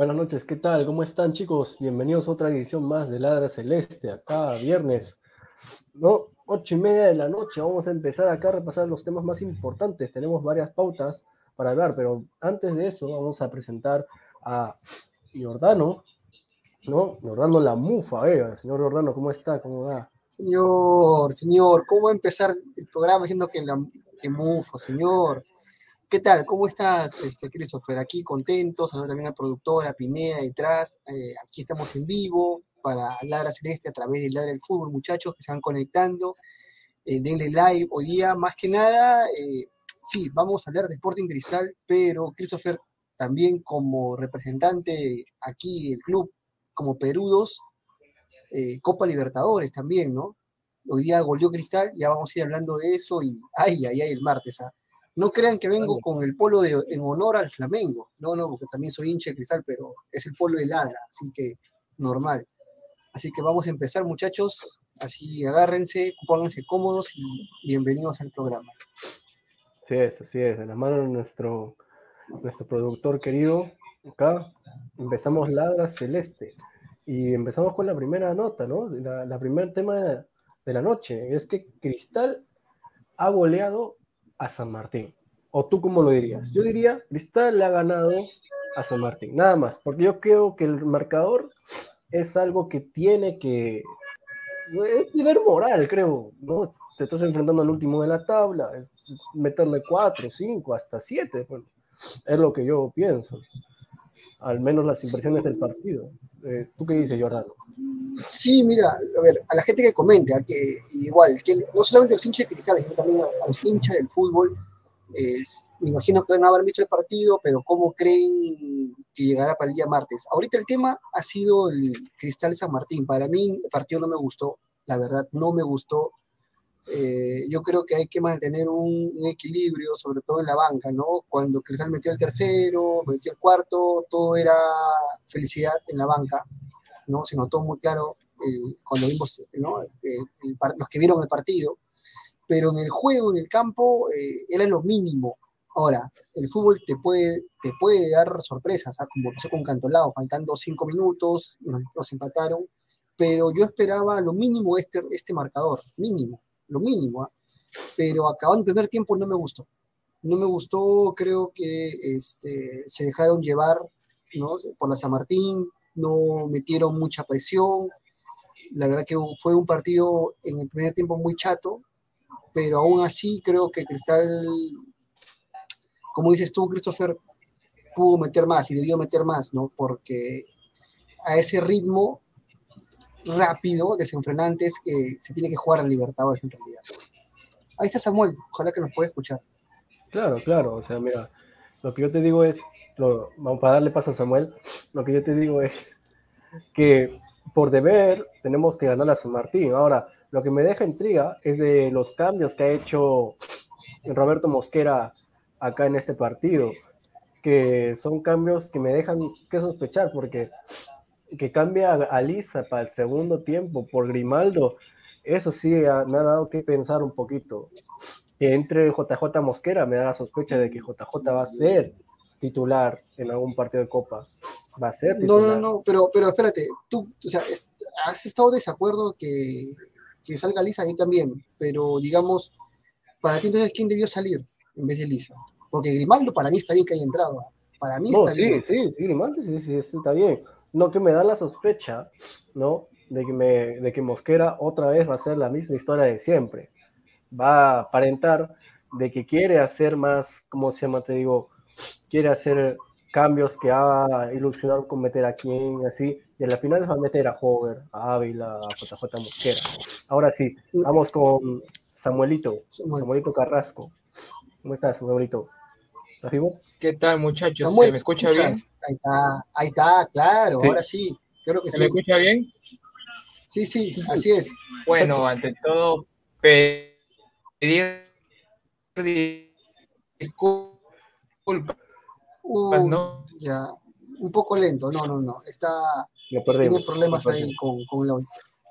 Buenas noches, ¿qué tal? ¿Cómo están chicos? Bienvenidos a otra edición más de Ladra Celeste, acá viernes ¿no? Ocho y media de la noche, vamos a empezar acá a repasar los temas más importantes. Tenemos varias pautas para hablar, pero antes de eso vamos a presentar a Jordano, ¿no? Jordano la mufa, eh. Señor Jordano, ¿cómo está? ¿Cómo va? Señor, señor, ¿cómo va a empezar el programa diciendo que, la, que señor? ¿Qué tal? ¿Cómo estás, este, Christopher? Aquí contentos, ahora también al productor, a Pineda detrás. Eh, aquí estamos en vivo para Ladra Celeste a través de Ladra del Fútbol, muchachos que se van conectando. Eh, denle live hoy día. Más que nada, eh, sí, vamos a hablar de Sporting Cristal, pero Christopher también como representante aquí del club, como Perudos, Copa Libertadores también, ¿no? Hoy día goleó Cristal, ya vamos a ir hablando de eso y ay, ay, ay, el martes, ¿ah? No crean que vengo con el polo de, en honor al Flamengo. No, no, porque también soy hincha de cristal, pero es el polo de ladra, así que normal. Así que vamos a empezar, muchachos. Así agárrense, pónganse cómodos y bienvenidos al programa. Así es, así es. En la mano de nuestro, nuestro productor querido, acá empezamos Ladra Celeste. Y empezamos con la primera nota, ¿no? La, la primer tema de, de la noche. Es que Cristal ha goleado a San Martín. ¿O tú cómo lo dirías? Yo diría, Cristal le ha ganado a San Martín, nada más, porque yo creo que el marcador es algo que tiene que... Es nivel moral, creo, ¿no? Te estás enfrentando al último de la tabla, es meterle cuatro, cinco, hasta siete, bueno, es lo que yo pienso. Al menos las impresiones del partido. Eh, ¿Tú qué dices, Jordano? Sí, mira, a ver, a la gente que comenta, que igual, que no solamente los hinchas de cristales, sino también a, los hinchas del fútbol, me imagino que no haber visto el partido, pero ¿cómo creen que llegará para el día martes? Ahorita el tema ha sido el Cristal San Martín. Para mí el partido no me gustó, la verdad, no me gustó. Eh, yo creo que hay que mantener un, un, equilibrio, sobre todo en la banca, ¿no? Cuando Cristal metió el tercero, metió el cuarto, todo era felicidad en la banca ¿no? Se notó muy claro eh, cuando vimos los que vieron el partido, pero en el juego, en el campo, eh, era lo mínimo. Ahora, el fútbol te puede, te puede dar sorpresas, ¿ah? como pasó con Cantolao, faltando cinco minutos, nos, empataron, pero yo esperaba lo mínimo este, este marcador, mínimo, lo mínimo, ¿ah? pero acabando el primer tiempo no me gustó. No me gustó, creo que este, se dejaron llevar ¿no? por la San Martín, no metieron mucha presión. La verdad que fue un partido en el primer tiempo muy chato, pero aún así creo que Cristal, como dices tú, Christopher, pudo meter más y debió meter más, ¿no? Porque a ese ritmo rápido, desenfrenante, es que se tiene que jugar al Libertadores en realidad. Ahí está Samuel, ojalá que nos pueda escuchar. Claro, claro, o sea, mira, lo que yo te digo es, vamos para darle paso a Samuel, lo que yo te digo es que por deber tenemos que ganar a San Martín. Ahora, lo que me deja intriga es de los cambios que ha hecho Roberto Mosquera acá en este partido, que son cambios que me dejan que sospechar, porque que cambia a Lisa para el segundo tiempo por Grimaldo, eso sí me ha dado que pensar un poquito. Entre JJ Mosquera me da la sospecha de que JJ va a ser titular en algún partido de Copa. Va a ser titular. No, no, no, pero, pero espérate, tú, o sea, has estado de desacuerdo que, que salga Lisa ahí también, pero digamos, para ti entonces, ¿quién debió salir en vez de Lisa? Porque Grimaldo para mí está bien que haya entrado. Para mí está sí, bien. Sí, sí, Grimaldo sí, sí, está bien. No, que me da la sospecha, ¿no? De que, me, de que Mosquera otra vez va a ser la misma historia de siempre. Va a aparentar de que quiere hacer más, ¿cómo se llama? Te digo, quiere hacer cambios que haga ilusionar con meter a quien, así, y en la final va a meter a Hover, a Ávila, a JJ Mosquera. Ahora sí, vamos con Samuelito, Samuelito Carrasco. ¿Cómo estás, Samuelito? ¿Estás vivo? ¿Qué tal, muchachos? ¿Se me escucha bien? Ahí está, ahí está, claro, ahora sí, creo que ¿Se me escucha bien? Sí, sí, así es. Bueno, ante todo, pedir disculpas ¿no? Ya, un poco lento, no, no, no. Está, tiene problemas ahí con, con la...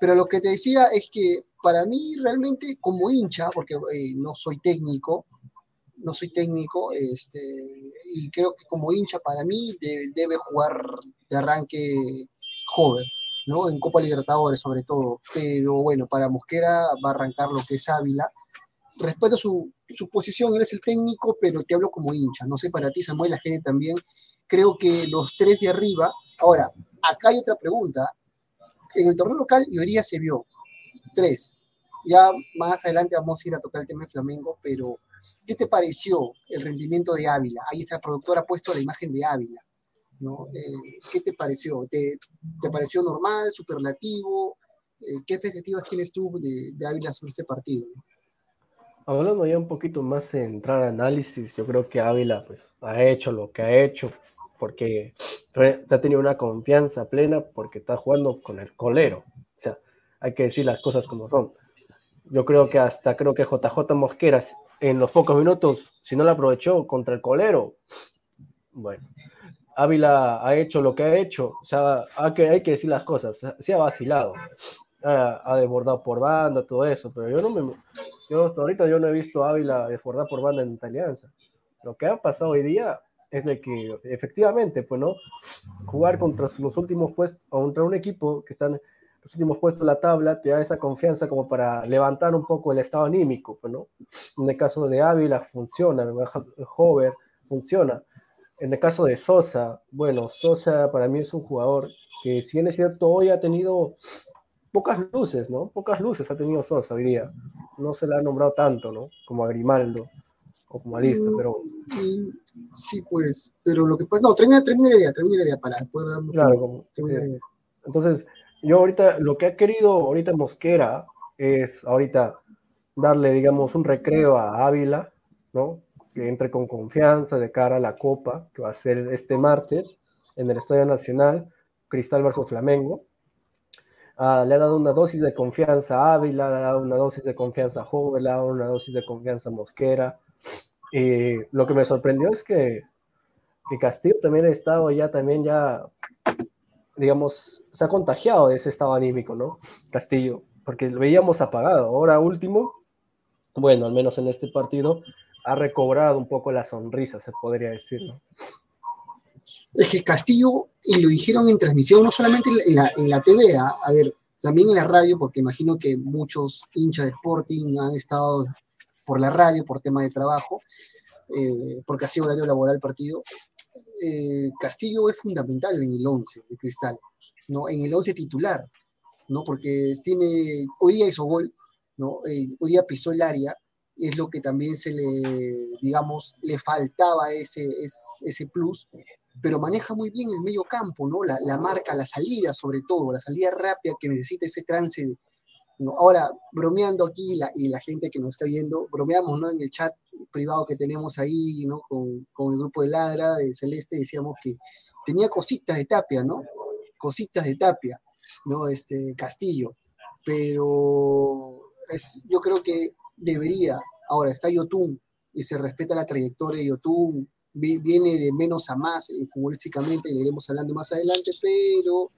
Pero lo que te decía es que para mí realmente como hincha, porque eh, no soy técnico, no soy técnico, este, y creo que como hincha para mí debe, jugar de arranque joven, ¿no? En Copa Libertadores sobre todo. Pero bueno, para Mosquera va a arrancar lo que es Ávila. Respeto su, su posición, él es el técnico, pero te hablo como hincha. No sé, para ti, Samuel, la gente también. Creo que los tres de arriba. Ahora, acá hay otra pregunta. En el torneo local, y hoy día se vio. Tres. Ya más adelante vamos a ir a tocar el tema de Flamengo, pero ¿qué te pareció el rendimiento de Ávila? Ahí está el productor ha puesto la imagen de Ávila. ¿no? Eh, ¿Qué te pareció? ¿Te, te pareció normal, superlativo? Eh, ¿Qué expectativas tienes tú de, de Ávila sobre este partido? Hablando ya un poquito más en entrar a análisis, yo creo que Ávila pues, ha hecho lo que ha hecho porque ha tenido una confianza plena porque está jugando con el colero. O sea, hay que decir las cosas como son. Yo creo que hasta creo que JJ Mosqueras en los pocos minutos, si no la aprovechó contra el colero, bueno, Ávila ha hecho lo que ha hecho, o sea, hay que, hay que decir las cosas, se ha vacilado, ha, ha desbordado por banda, todo eso, pero yo no me, yo hasta ahorita yo no he visto a Ávila desbordar por banda en Alianza. Lo que ha pasado hoy día es de que efectivamente, pues no, jugar contra los últimos puestos, contra un equipo que están los últimos puestos de la tabla, te da esa confianza como para levantar un poco el estado anímico, pues no. En el caso de Ávila funciona, Hover funciona. En el caso de Sosa, bueno, Sosa para mí es un jugador que si bien es cierto, hoy ha tenido pocas luces, ¿no? Pocas luces ha tenido Sosa día. No se le ha nombrado tanto, ¿no? Como a Grimaldo o como a Lista, pero... Sí, pues, pero lo que pasa... No, termina, termina la idea, termina la idea para poder dar... Claro, como, eh, entonces, yo ahorita, lo que ha querido ahorita Mosquera es ahorita darle, digamos, un recreo a Ávila, ¿no? Que entre con confianza de cara a la Copa, que va a ser este martes en el Estadio Nacional, Cristal versus Flamengo. Uh, le ha dado una dosis de confianza a Ávila, le ha dado una dosis de confianza a Joven, le ha dado una dosis de confianza a Mosquera. Y lo que me sorprendió es que, que Castillo también ha estado ya, también ya, digamos, se ha contagiado de ese estado anímico, ¿no? Castillo, porque lo veíamos apagado. Ahora último, bueno, al menos en este partido, ha recobrado un poco la sonrisa, se podría decir, ¿no? Es que Castillo, y lo dijeron en transmisión, no solamente en la, en la TV, a, a, ver, también en la radio, porque imagino que muchos hinchas de Sporting han estado por la radio, por tema de trabajo, eh, porque ha sido horario laboral el partido. Eh, Castillo es fundamental en el 11 de Cristal, ¿no? En el 11 titular, ¿no? Porque tiene, hoy día hizo gol, ¿no? Eh, hoy día pisó el área, es lo que también se le, digamos, le faltaba ese, ese, plus, pero maneja muy bien el medio campo, ¿no? La, la, marca, la salida sobre todo, la salida rápida que necesita ese trance. Ahora, bromeando aquí, y la gente que nos está viendo, bromeamos, ¿no? En el chat privado que tenemos ahí, ¿no? Con, con el grupo de Ladra, de Celeste, decíamos que tenía cositas de tapia, ¿no? Cositas de tapia, ¿no? Este, Castillo. Pero yo creo que debería, ahora está Yotun, y se respeta la trayectoria de Yotun, viene de menos a más eh, futbolísticamente, le iremos hablando más adelante, pero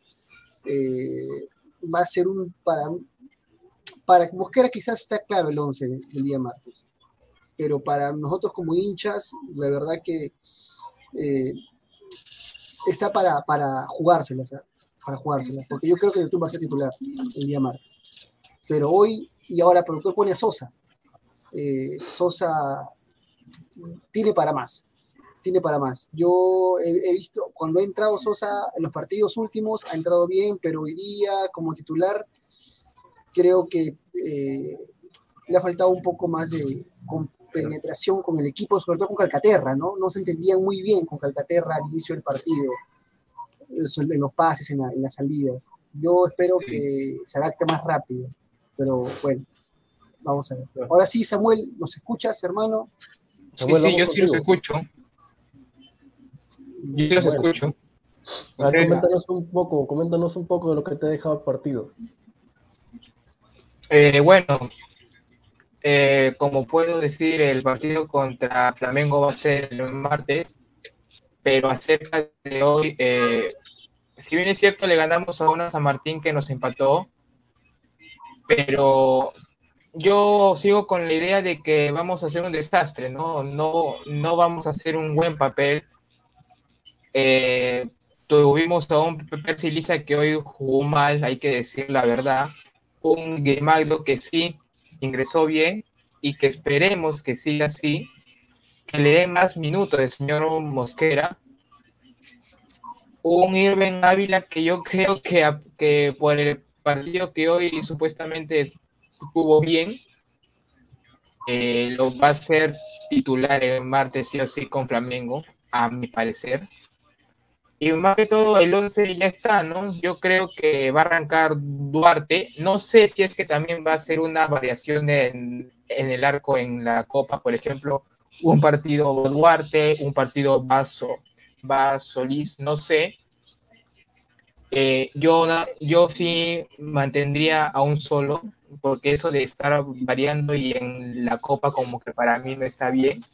eh, va a ser un para para Mosquera quizás está claro el 11 del día martes, pero para nosotros como hinchas, la verdad que eh, está para, para jugárselas, para jugárselas, porque yo creo que YouTube va a ser titular el día martes. Pero hoy, y ahora el productor pone a Sosa. Eh, Sosa tiene para más, tiene para más. Yo he, he, visto, cuando ha entrado Sosa en los partidos últimos, ha entrado bien, pero hoy día como titular creo que eh, le ha faltado un poco más de penetración con el equipo, sobre todo con Calcaterra, ¿no? No se entendían muy bien con Calcaterra al inicio del partido, en los pases, en, la, en las salidas. Yo espero que se adapte más rápido, pero bueno, vamos a ver. Ahora sí, Samuel, ¿nos escuchas, hermano? Samuel, sí, sí, yo sí los escucho. Yo sí los bueno. escucho. A ver, coméntanos un poco, coméntanos un poco de lo que te ha dejado el partido. Eh, bueno, eh, como puedo decir, el partido contra Flamengo va a ser el martes, pero acerca de hoy, eh, si bien es cierto, le ganamos a una San Martín que nos empató, pero yo sigo con la idea de que vamos a hacer un desastre, ¿no? No, no vamos a hacer un buen papel. Eh, tuvimos a un Percy Lisa que hoy jugó mal, hay que decir la verdad. Un Grimaldo que sí ingresó bien y que esperemos que siga así, que le dé más minutos al señor Mosquera. Un Irving Ávila que yo creo que, que por el partido que hoy supuestamente tuvo bien, eh, lo va a ser titular el martes sí o sí con Flamengo, a mi parecer. Y más que todo, el 11 ya está, ¿no? Yo creo que va a arrancar Duarte. No sé si es que también va a ser una variación en, el arco en la Copa, por ejemplo, un partido Duarte, un partido Vaso, va Solís, no sé. Eh, yo, yo sí mantendría a un solo, porque eso de estar variando y en la Copa como que para mí no está bien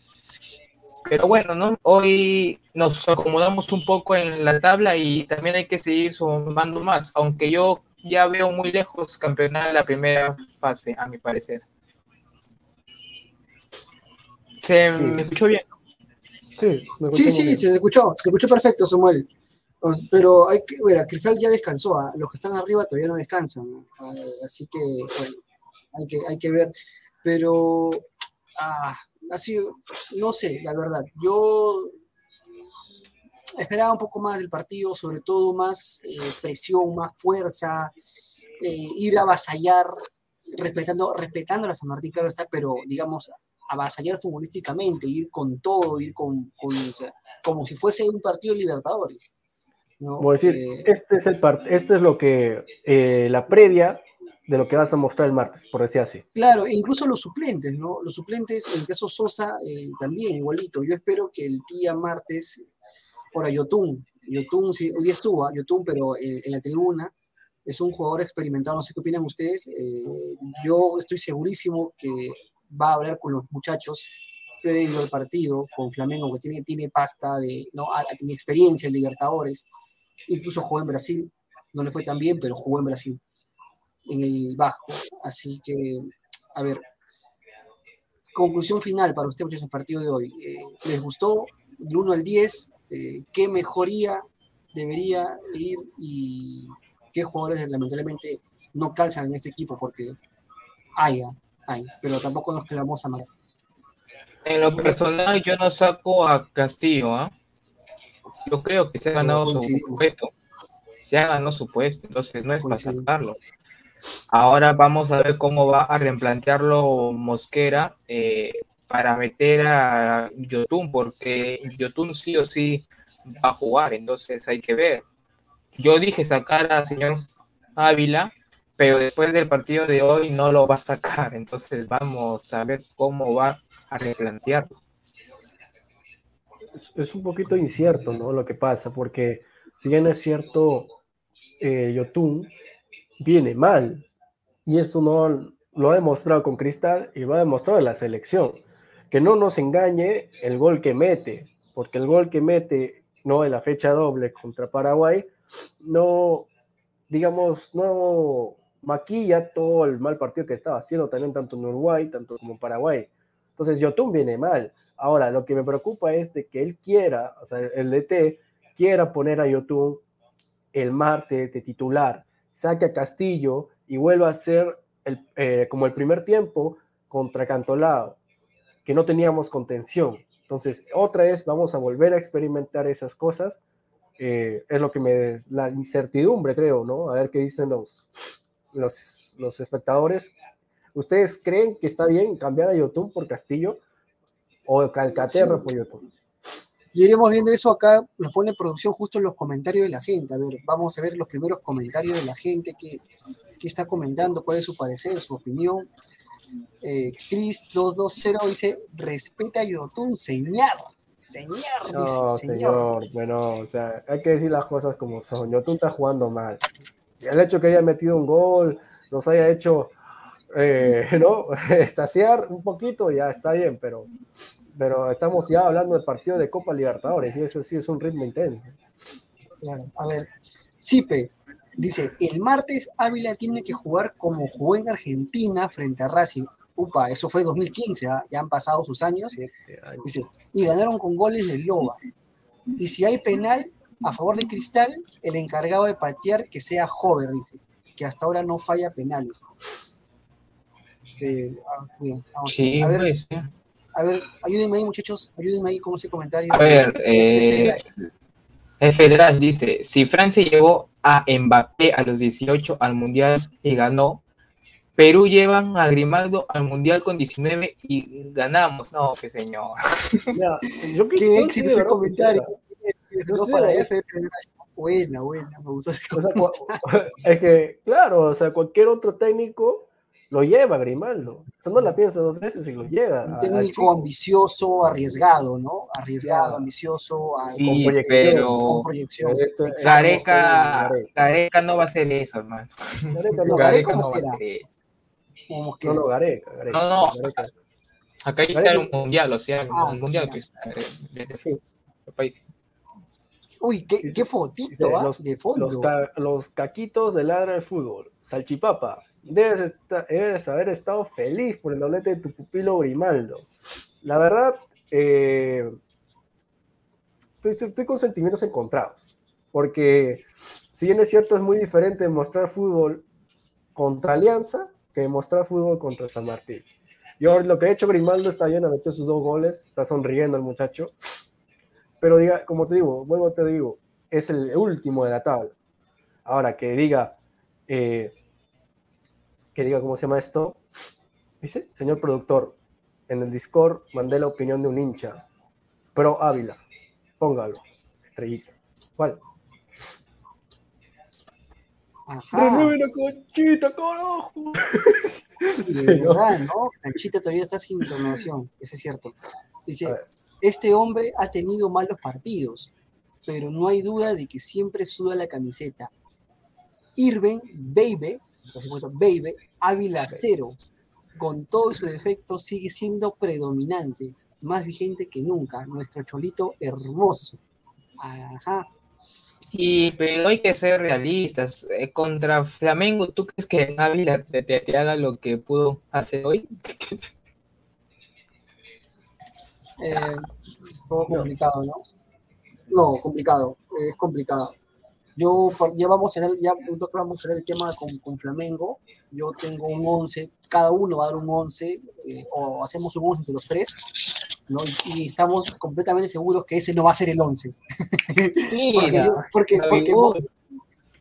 pero bueno, ¿no? Hoy nos acomodamos un poco en la tabla y también hay que seguir sumando más, aunque yo ya veo muy lejos campeonar la primera fase, a mi parecer. ¿Se me escuchó bien? Sí, sí, sí, se escuchó, se escuchó perfecto, Samuel. Pero hay que ver, Cristal ya descansó, ¿ah? los que están arriba todavía no descansan, ah, así que bueno, hay que, hay que ver. Pero ah, así, no sé, la verdad. Yo esperaba un poco más del partido, sobre todo más eh, presión, más fuerza, eh, ir a avasallar, respetando, respetando a San Martín, claro está, pero digamos, avasallar futbolísticamente, ir con todo, ir con, como si fuese un partido de Libertadores. ¿no? decir, eh, este es el este es lo que la previa de lo que vas a mostrar el martes, por decir así. Claro, e incluso los suplentes, ¿no? Los suplentes, en el caso Sosa, eh, también igualito. Yo espero que el día martes, ahora Yotun, Yotun, sí, hoy día estuvo, ¿ah? Yotun, pero en, la tribuna, es un jugador experimentado, no sé qué opinan ustedes. Eh, yo estoy segurísimo que va a hablar con los muchachos previo al partido, con Flamengo, que tiene, tiene pasta, de, ¿no? tiene experiencia en Libertadores, incluso jugó en Brasil, no le fue tan bien, pero jugó en Brasil en el bajo. Así que, a ver, conclusión final para usted, muchachos, el partido de hoy. Eh, ¿Les gustó del 1 al 10? Eh, ¿Qué mejoría debería ir y qué jugadores lamentablemente no calzan en este equipo? Porque hay, ah, hay, pero tampoco nos quedamos a mal. En lo personal, yo no saco a Castillo, ¿ah? Yo creo que se ha ganado su puesto. Se ha ganado su puesto, entonces no es para sacarlo. Ahora vamos a ver cómo va a replantearlo Mosquera eh, para meter a Yotun, porque Yotun sí o sí va a jugar, entonces hay que ver. Yo dije sacar al señor Ávila, pero después del partido de hoy no lo va a sacar, entonces vamos a ver cómo va a replantearlo. Es, un poquito incierto, ¿no? Lo que pasa, porque si bien es cierto, eh, Yotun viene mal. Y eso no lo ha demostrado con Cristal y lo ha demostrado en la selección. Que no nos engañe el gol que mete, porque el gol que mete no en la fecha doble contra Paraguay, no, digamos, no maquilla todo el mal partido que estaba haciendo también tanto en Uruguay, tanto como en Paraguay. Entonces Yotun viene mal. Ahora, lo que me preocupa es de que él quiera, o sea, el DT quiera poner a Yotun el martes de titular saque a Castillo y vuelva a ser el, eh, como el primer tiempo contra Cantolao, que no teníamos contención. Entonces, otra vez vamos a volver a experimentar esas cosas. Eh, es lo que me la incertidumbre, creo, ¿no? A ver qué dicen los, los, los espectadores. ¿Ustedes creen que está bien cambiar a Yotun por Castillo o Calcaterra por Yotun? Y iremos viendo eso acá, nos pone producción justo en los comentarios de la gente. A ver, vamos a ver los primeros comentarios de la gente que, está comentando, cuál es su parecer, su opinión. Eh, Chris220 dice, respeta a Yotun, señor. Señor, no, señor. Bueno, o sea, hay que decir las cosas como son. Yotun está jugando mal. Y el hecho que haya metido un gol, nos haya hecho, eh, ¿no? Estaciar un poquito, ya está bien, pero pero estamos ya hablando del partido de Copa Libertadores y eso sí es un ritmo intenso. Claro, a ver, Sipe dice, el martes Ávila tiene que jugar como jugó en Argentina frente a Racing. Upa, eso fue 2015, ¿ah? ya han pasado sus años. Dice, y ganaron con goles de Loba. Y si hay penal, a favor de Cristal, el encargado de patear que sea Hover, dice, que hasta ahora no falla penales. Eh, ah, bien, vamos. Sí, a ver, pues, sí. A ver, ayúdenme ahí, muchachos, ayúdenme ahí con ese comentario. A ver, Este, eh, el Federal dice, si Francia llevó a Mbappé a los 18 al Mundial y ganó, Perú llevan a Grimaldo al Mundial con 19 y ganamos. No, que señor. Mira, yo que- Qué éxito ese comentario. No para ¿eh? FF. Buena, buena, me gustó ese O sea, comentario. es que, claro, o sea, cualquier otro técnico lo lleva Grimaldo. O sea, no la piensa dos veces y lo lleva. Un técnico ambicioso, arriesgado, ¿no? Arriesgado, ambicioso, Sí, con proyección, pero con proyección. Esto- Exacto. Gareca, Gareca. Gareca no va a hacer eso, hermano. Gareca No, no, Gareca Gareca no va a hacer eso. no, no, Gareca, Gareca. No, no. Gareca. Acá está el mundial, o sea, el Ah, mundial ya. que es de, de- de- Sí. de país. Uy, qué, qué fotito, ¿ah? los, De fondo. los ca- los caquitos de ladra del fútbol. Salchipapa, debes, haber estado feliz por el doblete de tu pupilo Grimaldo. La verdad, eh, estoy, con sentimientos encontrados. Porque, si bien es cierto, es muy diferente mostrar fútbol contra Alianza que mostrar fútbol contra San Martín. Yo lo que ha hecho Grimaldo está bien, ha metido sus dos goles, está sonriendo el muchacho. Pero diga, como te digo, vuelvo te digo, es el último de la tabla. Ahora que diga, eh, que diga cómo se llama esto, dice, señor productor, en el Discord mandé la opinión de un hincha, Pro Ávila, póngalo, estrellita. ¿Cuál? Ajá. ¡Renueve la conchita, carajo! De verdad, ¿no? Canchita todavía está sin donación, eso es cierto. Dice, este hombre ha tenido malos partidos, pero no hay duda de que siempre suda la camiseta. Irving, Baby, por supuesto, Baby, Ávila cero, con todos sus defectos sigue siendo predominante, más vigente que nunca, nuestro cholito hermoso. Ajá. Sí, pero hay que ser realistas. Eh, contra Flamengo, ¿tú crees que Ávila te, te- te haga lo que pudo hacer hoy? Eh, todo complicado, ¿no? No, complicado, es complicado. Yo, ya vamos a ver, ya vamos a ver el tema con, con Flamengo. Yo tengo un 11, cada uno va a dar un 11, eh, o hacemos un 11 entre los tres, ¿no? Y, y estamos completamente seguros que ese no va a ser el 11. porque, yo- porque, porque, Gabigol.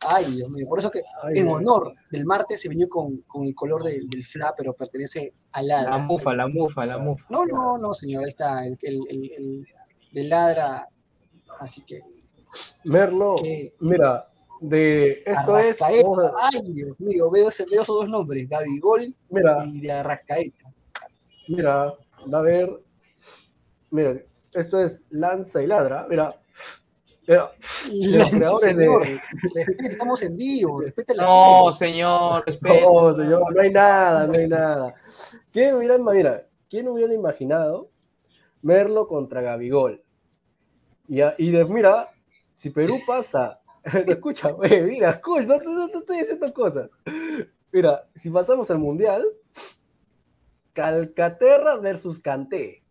ay, Dios mío, por eso que Ay, en no. honor del martes se vino con, con el color del, del FLA, pero pertenece al la ADA. mufa, la mufa, la mufa. No, no, no, señor, ahí está, el, el, el, el de ladra, así que, Merlo, que mira, de esto es, Arrascaeta, vamos a- ay, Dios mío, veo, ese- veo esos dos nombres, Gabigol mira, y de Arrascaeta. mira, va a ver, mira, esto es lanza y ladra, mira, mira, creadores de- respete, estamos en vivo, respete la No, señor, respeta. no, señor, no hay nada, no hay nada. ¿Quién hubiera, mira, quién hubiera imaginado Merlo contra Gabigol? Y, y de, mira, si Perú pasa, escucha, güey, mira, escucha, no, no- no te estoy diciendo cosas. Mira, si pasamos al Mundial, Calcaterra versus Canté.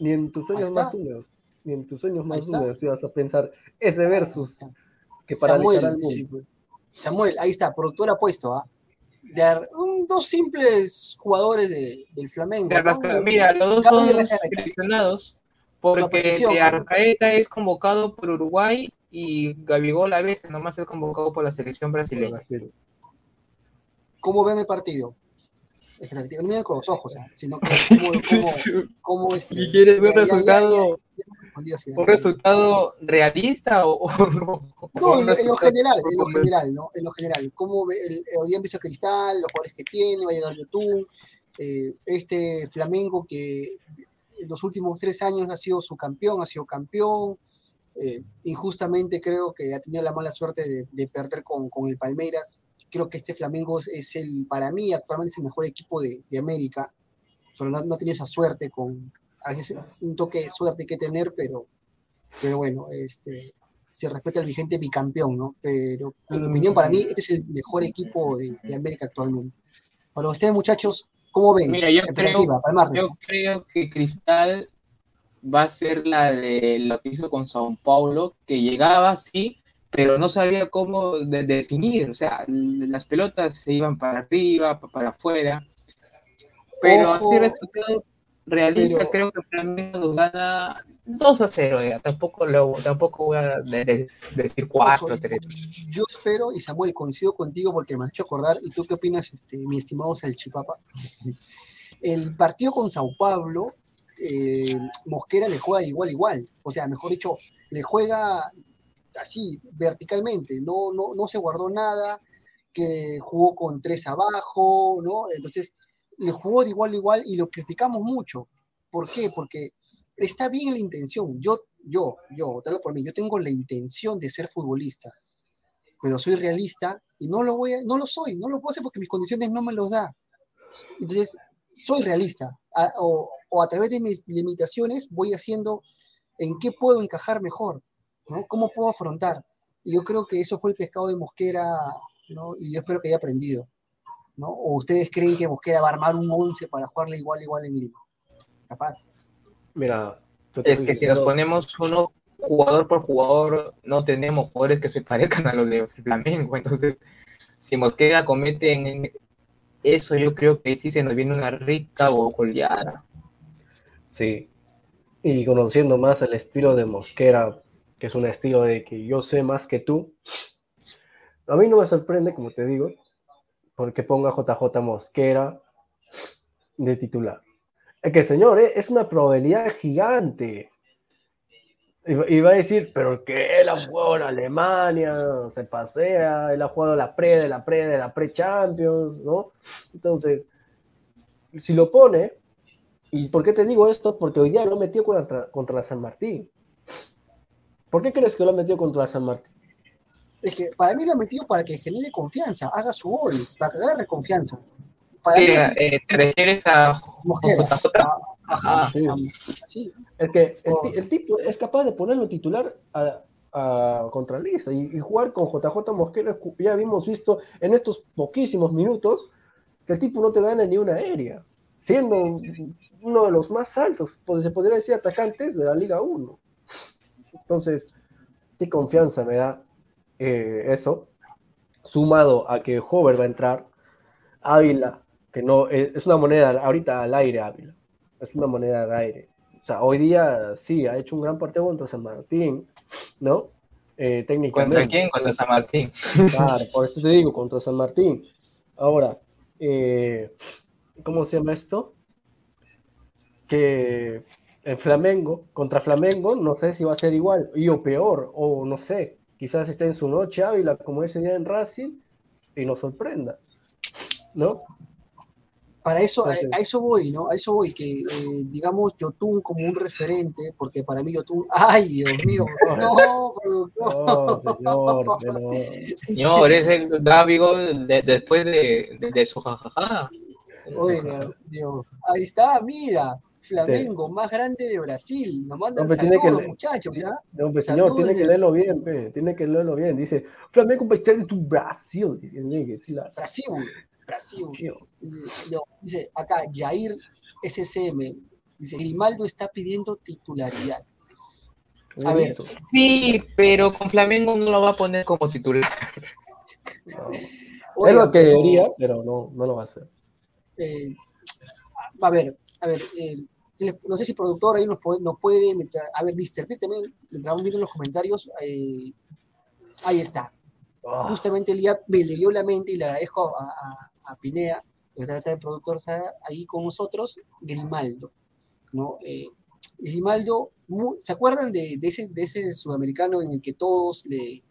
Ni en tus sueños más húmedos, ni en tus sueños más húmedos ibas a pensar ese versus que paralizará Samuel, al sí. mundo. Samuel, ahí está, productor apuesto, ¿ah? De ar- un- dos simples jugadores de- del Flamengo. De Arrasca- ¿no? Mira, los dos son seleccionados porque de. Arcaeta es convocado por Uruguay y Gabigol a veces nomás es convocado por la selección brasileña. Brasil. ¿Cómo ven el partido? No miren con los ojos, ¿ah? sino que cómo, cómo, cómo este, ¿Y quieres un resultado, un resultado realista o, No, en, lo- en lo resultado- general, en lo general, ¿no? En lo general. ¿Cómo ve el, el hoy día Cristal, los jugadores que tiene, va a llegar YouTube, eh, este Flamengo que en los últimos tres años ha sido su campeón, ha sido campeón. Eh, injustamente creo que ha tenido la mala suerte de, de perder con, con el Palmeiras. Creo que este Flamengo es, el, para mí, actualmente es el mejor equipo de, de América, pero no, no ha tenido esa suerte con, a veces un toque de suerte hay que tener, pero, pero bueno, este, se respeta al vigente bicampeón, ¿no? Pero en mi opinión, para mí, este es el mejor equipo de, de América actualmente. Para ustedes, muchachos, ¿cómo ven? Mira, yo creo, yo creo que Cristal va a ser la de lo que hizo con Sao Paulo, que llegaba sí, pero no sabía cómo de- definir, o sea, las pelotas se iban para arriba, pa- para afuera, pero Ojo, así resultado realista, pero- creo que Flamengo nos gana 2 a 0, ya. Tampoco, lo, tampoco voy a de- de- decir 4 Ojo, a 3. Yo espero, y Samuel, coincido contigo porque me has hecho acordar, ¿y tú qué opinas, este, mi estimado Salchipapa? El partido con Sao Paulo, eh, Mosquera le juega igual, igual. O sea, mejor dicho, le juega así, verticalmente. No, no, no se guardó nada, que jugó con tres abajo, ¿no? Entonces, le jugó de igual igual y lo criticamos mucho. ¿Por qué? Porque está bien la intención. Yo, yo, yo, te por mí, yo tengo la intención de ser futbolista, pero soy realista y no lo voy a, no lo soy, no lo puedo hacer porque mis condiciones no me los da. Entonces, soy realista, a- o, o a través de mis limitaciones voy haciendo en qué puedo encajar mejor, ¿no? ¿Cómo puedo afrontar? Y yo creo que eso fue el pescado de Mosquera, ¿no? Y yo espero que haya aprendido, ¿no? ¿O ustedes creen que Mosquera va a armar un 11 para jugarle igual igual en Lima? Capaz. Mira, Es que si nos ponemos uno jugador por jugador, no tenemos jugadores que se parezcan a los de Flamengo. Entonces, si Mosquera comete en eso, yo creo que sí se nos viene una rica o goleada. Sí. Y conociendo más el estilo de Mosquera, que es un estilo de que yo sé más que tú, a mí no me sorprende, como te digo, porque ponga JJ Mosquera de titular. Es que, señor, eh, es una probabilidad gigante. Va a decir, pero que él ha jugado en Alemania, se pasea, él ha jugado la pre de la pre de la pre-champions, ¿no? Entonces, si lo pone, ¿y por qué te digo esto? Porque hoy día lo metió contra, contra la San Martín. ¿Por qué crees que lo ha metido contra la San Martín? Es que para mí lo ha metido para que genere confianza, haga su gol, para que agarre confianza. Para mí ¿Qué, así, eh, ¿Te refieres a Mosquera. Ah, Ajá. Sí. sí. Es que el, Oh. ti- el tipo es capaz de ponerlo titular a, a contra Lisa y, y jugar con JJ Mosquera. Ya habíamos visto en estos poquísimos minutos que el tipo no te gana ni una aérea, siendo uno de los más altos, pues, se podría decir atacantes de la Liga 1. Entonces, qué confianza me da eh, eso, sumado a que Hover va a entrar, Ávila, que no es, es una moneda ahorita al aire, Ávila, es una moneda al aire. O sea, hoy día sí, ha hecho un gran partido contra San Martín, ¿no? Eh, técnicamente. ¿Contra quién? Contra San Martín. Claro, por eso te digo, contra San Martín. Ahora, eh, ¿cómo se llama esto? Que en Flamengo, contra Flamengo, no sé si va a ser igual, y o peor, o no sé, quizás esté en su noche Ávila, como ese día en Racing, y nos sorprenda, ¿no? Para eso, a, eso voy, ¿no? A eso voy, que eh, digamos Yotun como un referente, porque para mí Yotun, ¡ay, Dios mío! No, productor. No, señor, pero- Señor, es el Gavigo de- después de, de, de su jajaja. Oiga, Dios. Ahí está, mira, Flamengo, más grande de Brasil. Nos mandan tiene que saludos, le- muchachos, ¿ya? No, pues señor, Saludos tiene que de- leerlo bien, pe, tiene que leerlo bien. Dice, Flamengo va a estar en tu Brasil. Que Brasil, Brasil. No, dice acá, Jair SCM, dice, Grimaldo está pidiendo titularidad. A ver, Sí, pero con Flamengo no lo va a poner como titular. No. es lo que pero, debería, pero no, no lo va a hacer. Eh, a ver, a ver, eh, no sé si el productor ahí nos puede, nos puede a ver, Mr. P también, mientras vamos viendo en los comentarios, eh, ahí está. Ah, Justamente el día me leyó la mente y le agradezco a, a, a Pineda, que está el productor está ahí con nosotros, Grimaldo. ¿no? Eh, Grimaldo, mu- ¿se acuerdan de, de ese, de ese sudamericano en el que todos le,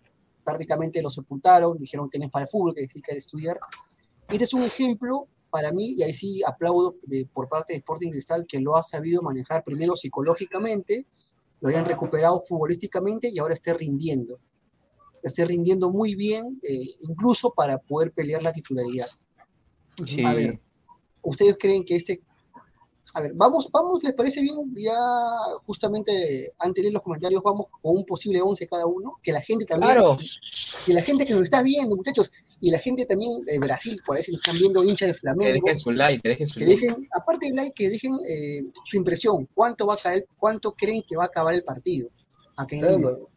prácticamente lo sepultaron, dijeron que no es para el fútbol, que sí que estudiar? Este es un ejemplo para mí, y ahí sí aplaudo de, por parte de Sporting Cristal, que lo ha sabido manejar primero psicológicamente, lo hayan recuperado futbolísticamente y ahora esté rindiendo. Esté rindiendo muy bien, eh, incluso para poder pelear la titularidad. Sí. A ver, ¿ustedes creen que este... A ver, vamos, vamos, ¿les parece bien? Ya justamente antes de los comentarios vamos con un posible 11 cada uno, que la gente también Claro, que la gente que nos está viendo, muchachos, Y la gente también de Brasil, por ahí si nos están viendo, hinchas de Que Flamengo, dejen su like, que dejen su que like. aparte del like, que dejen eh, su impresión, cuánto va a caer, cuánto creen que va a acabar el partido acá en Lima. Claro,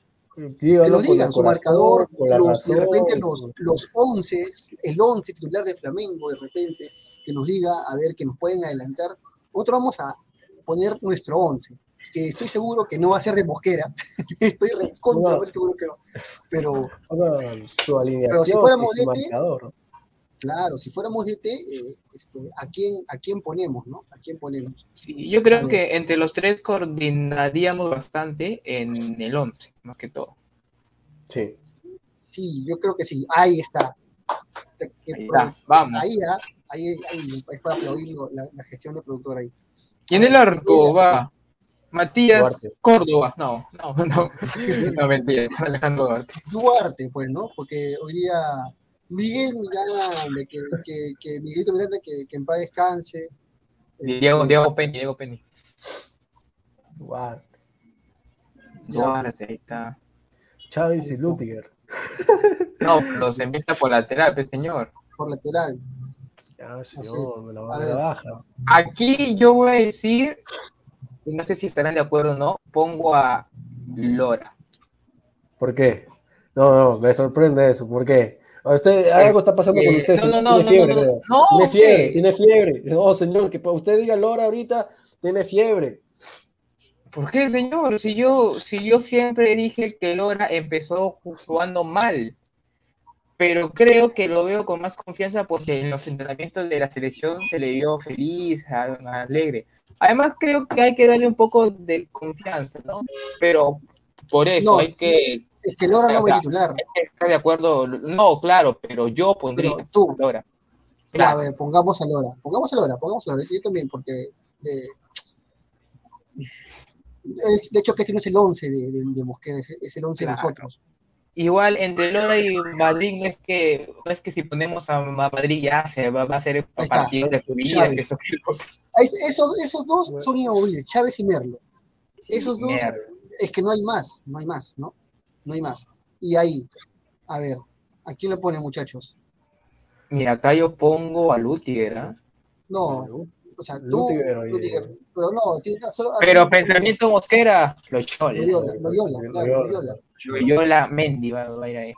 Que díganlo el digan su corazón, marcador, los, de repente los, los 11, el 11 titular de Flamengo, de repente, que nos diga, a ver, que nos pueden adelantar. Nosotros vamos a poner nuestro 11, que estoy seguro que no va a ser de Mosquera, estoy recontra No. seguro que no, pero su Pero si fuéramos DT, marcador. claro, si fuéramos DT, eh, este, ¿a, quién, ¿a quién ponemos, no? ¿A quién ponemos? Sí, yo creo que entre los tres coordinaríamos bastante en el 11, más que todo. Sí. Sí, yo creo que sí, ahí está. Ahí está, vamos. Ahí, ah, ahí, ahí, es para aplaudir la, la gestión de productor ahí. Y en el arco va Matías Duarte. Córdoba. No, no, no. No, mentira. Alejandro Duarte. Duarte, pues, ¿no? Porque hoy día Miguel Miranda, que, que, que Miguelito Miranda, que, que en paz descanse. Diego, Este, Diego Penny, Diego Penny. Duarte, Duarte, ahí está. Chávez y. Lutiger. No, pero se empieza por lateral, pues, señor. por lateral. Ya, señor, me la, A me la baja. Aquí yo voy a decir, y no sé si estarán de acuerdo o no, pongo a Lora. ¿Por qué? No, no, me sorprende eso. ¿Por qué? Usted, algo está pasando con usted. no, no, no, tiene no, fiebre, no, creo. no, Tiene fiebre, tiene fiebre. No, señor, que usted diga Lora ahorita, tiene fiebre. ¿Por qué, señor? Si yo, si yo siempre dije que Lora empezó jugando mal, pero creo que lo veo con más confianza porque en los entrenamientos de la selección se le vio feliz, alegre. Además, creo que hay que darle un poco de confianza, ¿no? Pero por eso No, hay que Es que Lora no va a titular. estar de acuerdo. No, claro, pero yo pondría Pero tú, a Lora. Claro. a ver, pongamos a Lora. Pongamos a Lora, pongamos a Lora. Yo también, porque. eh, de hecho, que este no es el 11 de, de, de Mosquera, es, el 11 de nosotros. Igual entre Lora y Madrid no es que no es que si ponemos a Madrid ya se va, va a está. partido de su vida, que lo Esos, esos dos son inamovibles, Chávez y Merlo. Esos dos, es que no hay más, no hay más, ¿no? No hay más. Y ahí, a ver, ¿a quién le pone, muchachos? Mira, acá yo pongo a Lutiger, ¿ah? No, o sea, tú, Lutiger, oye. Lutiger, pero no, solo- Pero pensamiento Mosquera, Loyola. Loyola, Loyola, claro, Loyola. Loyola, Loyola Mendy va, va a ir ahí.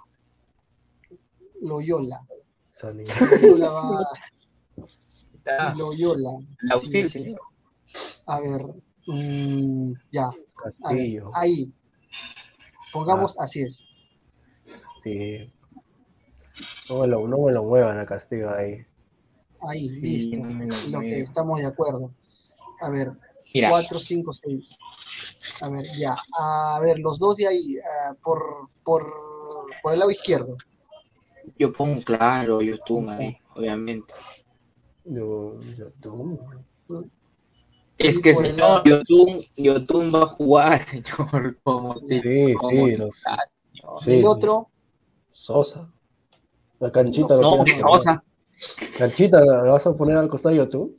Loyola. Loyola va, Está Loyola. Sí, sí. A ver, mm, ya, a ver, Castillo. ahí. Pongamos, así es. Sí. No me lo, no me lo muevan a Castillo ahí. Ahí, Sí, listo. no lo Lo que estamos de acuerdo. A ver, Mira, 4, 5, 6. A ver, ya. A ver, los dos de ahí, ah, por, por, por el lado izquierdo. yo pongo claro YouTube ahí, obviamente. Yo, yo, tú. Es que señor, lado- YouTube, YouTube va a jugar, señor, como te Sí, como sí, te- los-. Sí, el sí. otro, Sosa. La canchita. No, tienes que Sosa. Canchita, ¿la vas a poner al costado de YouTube?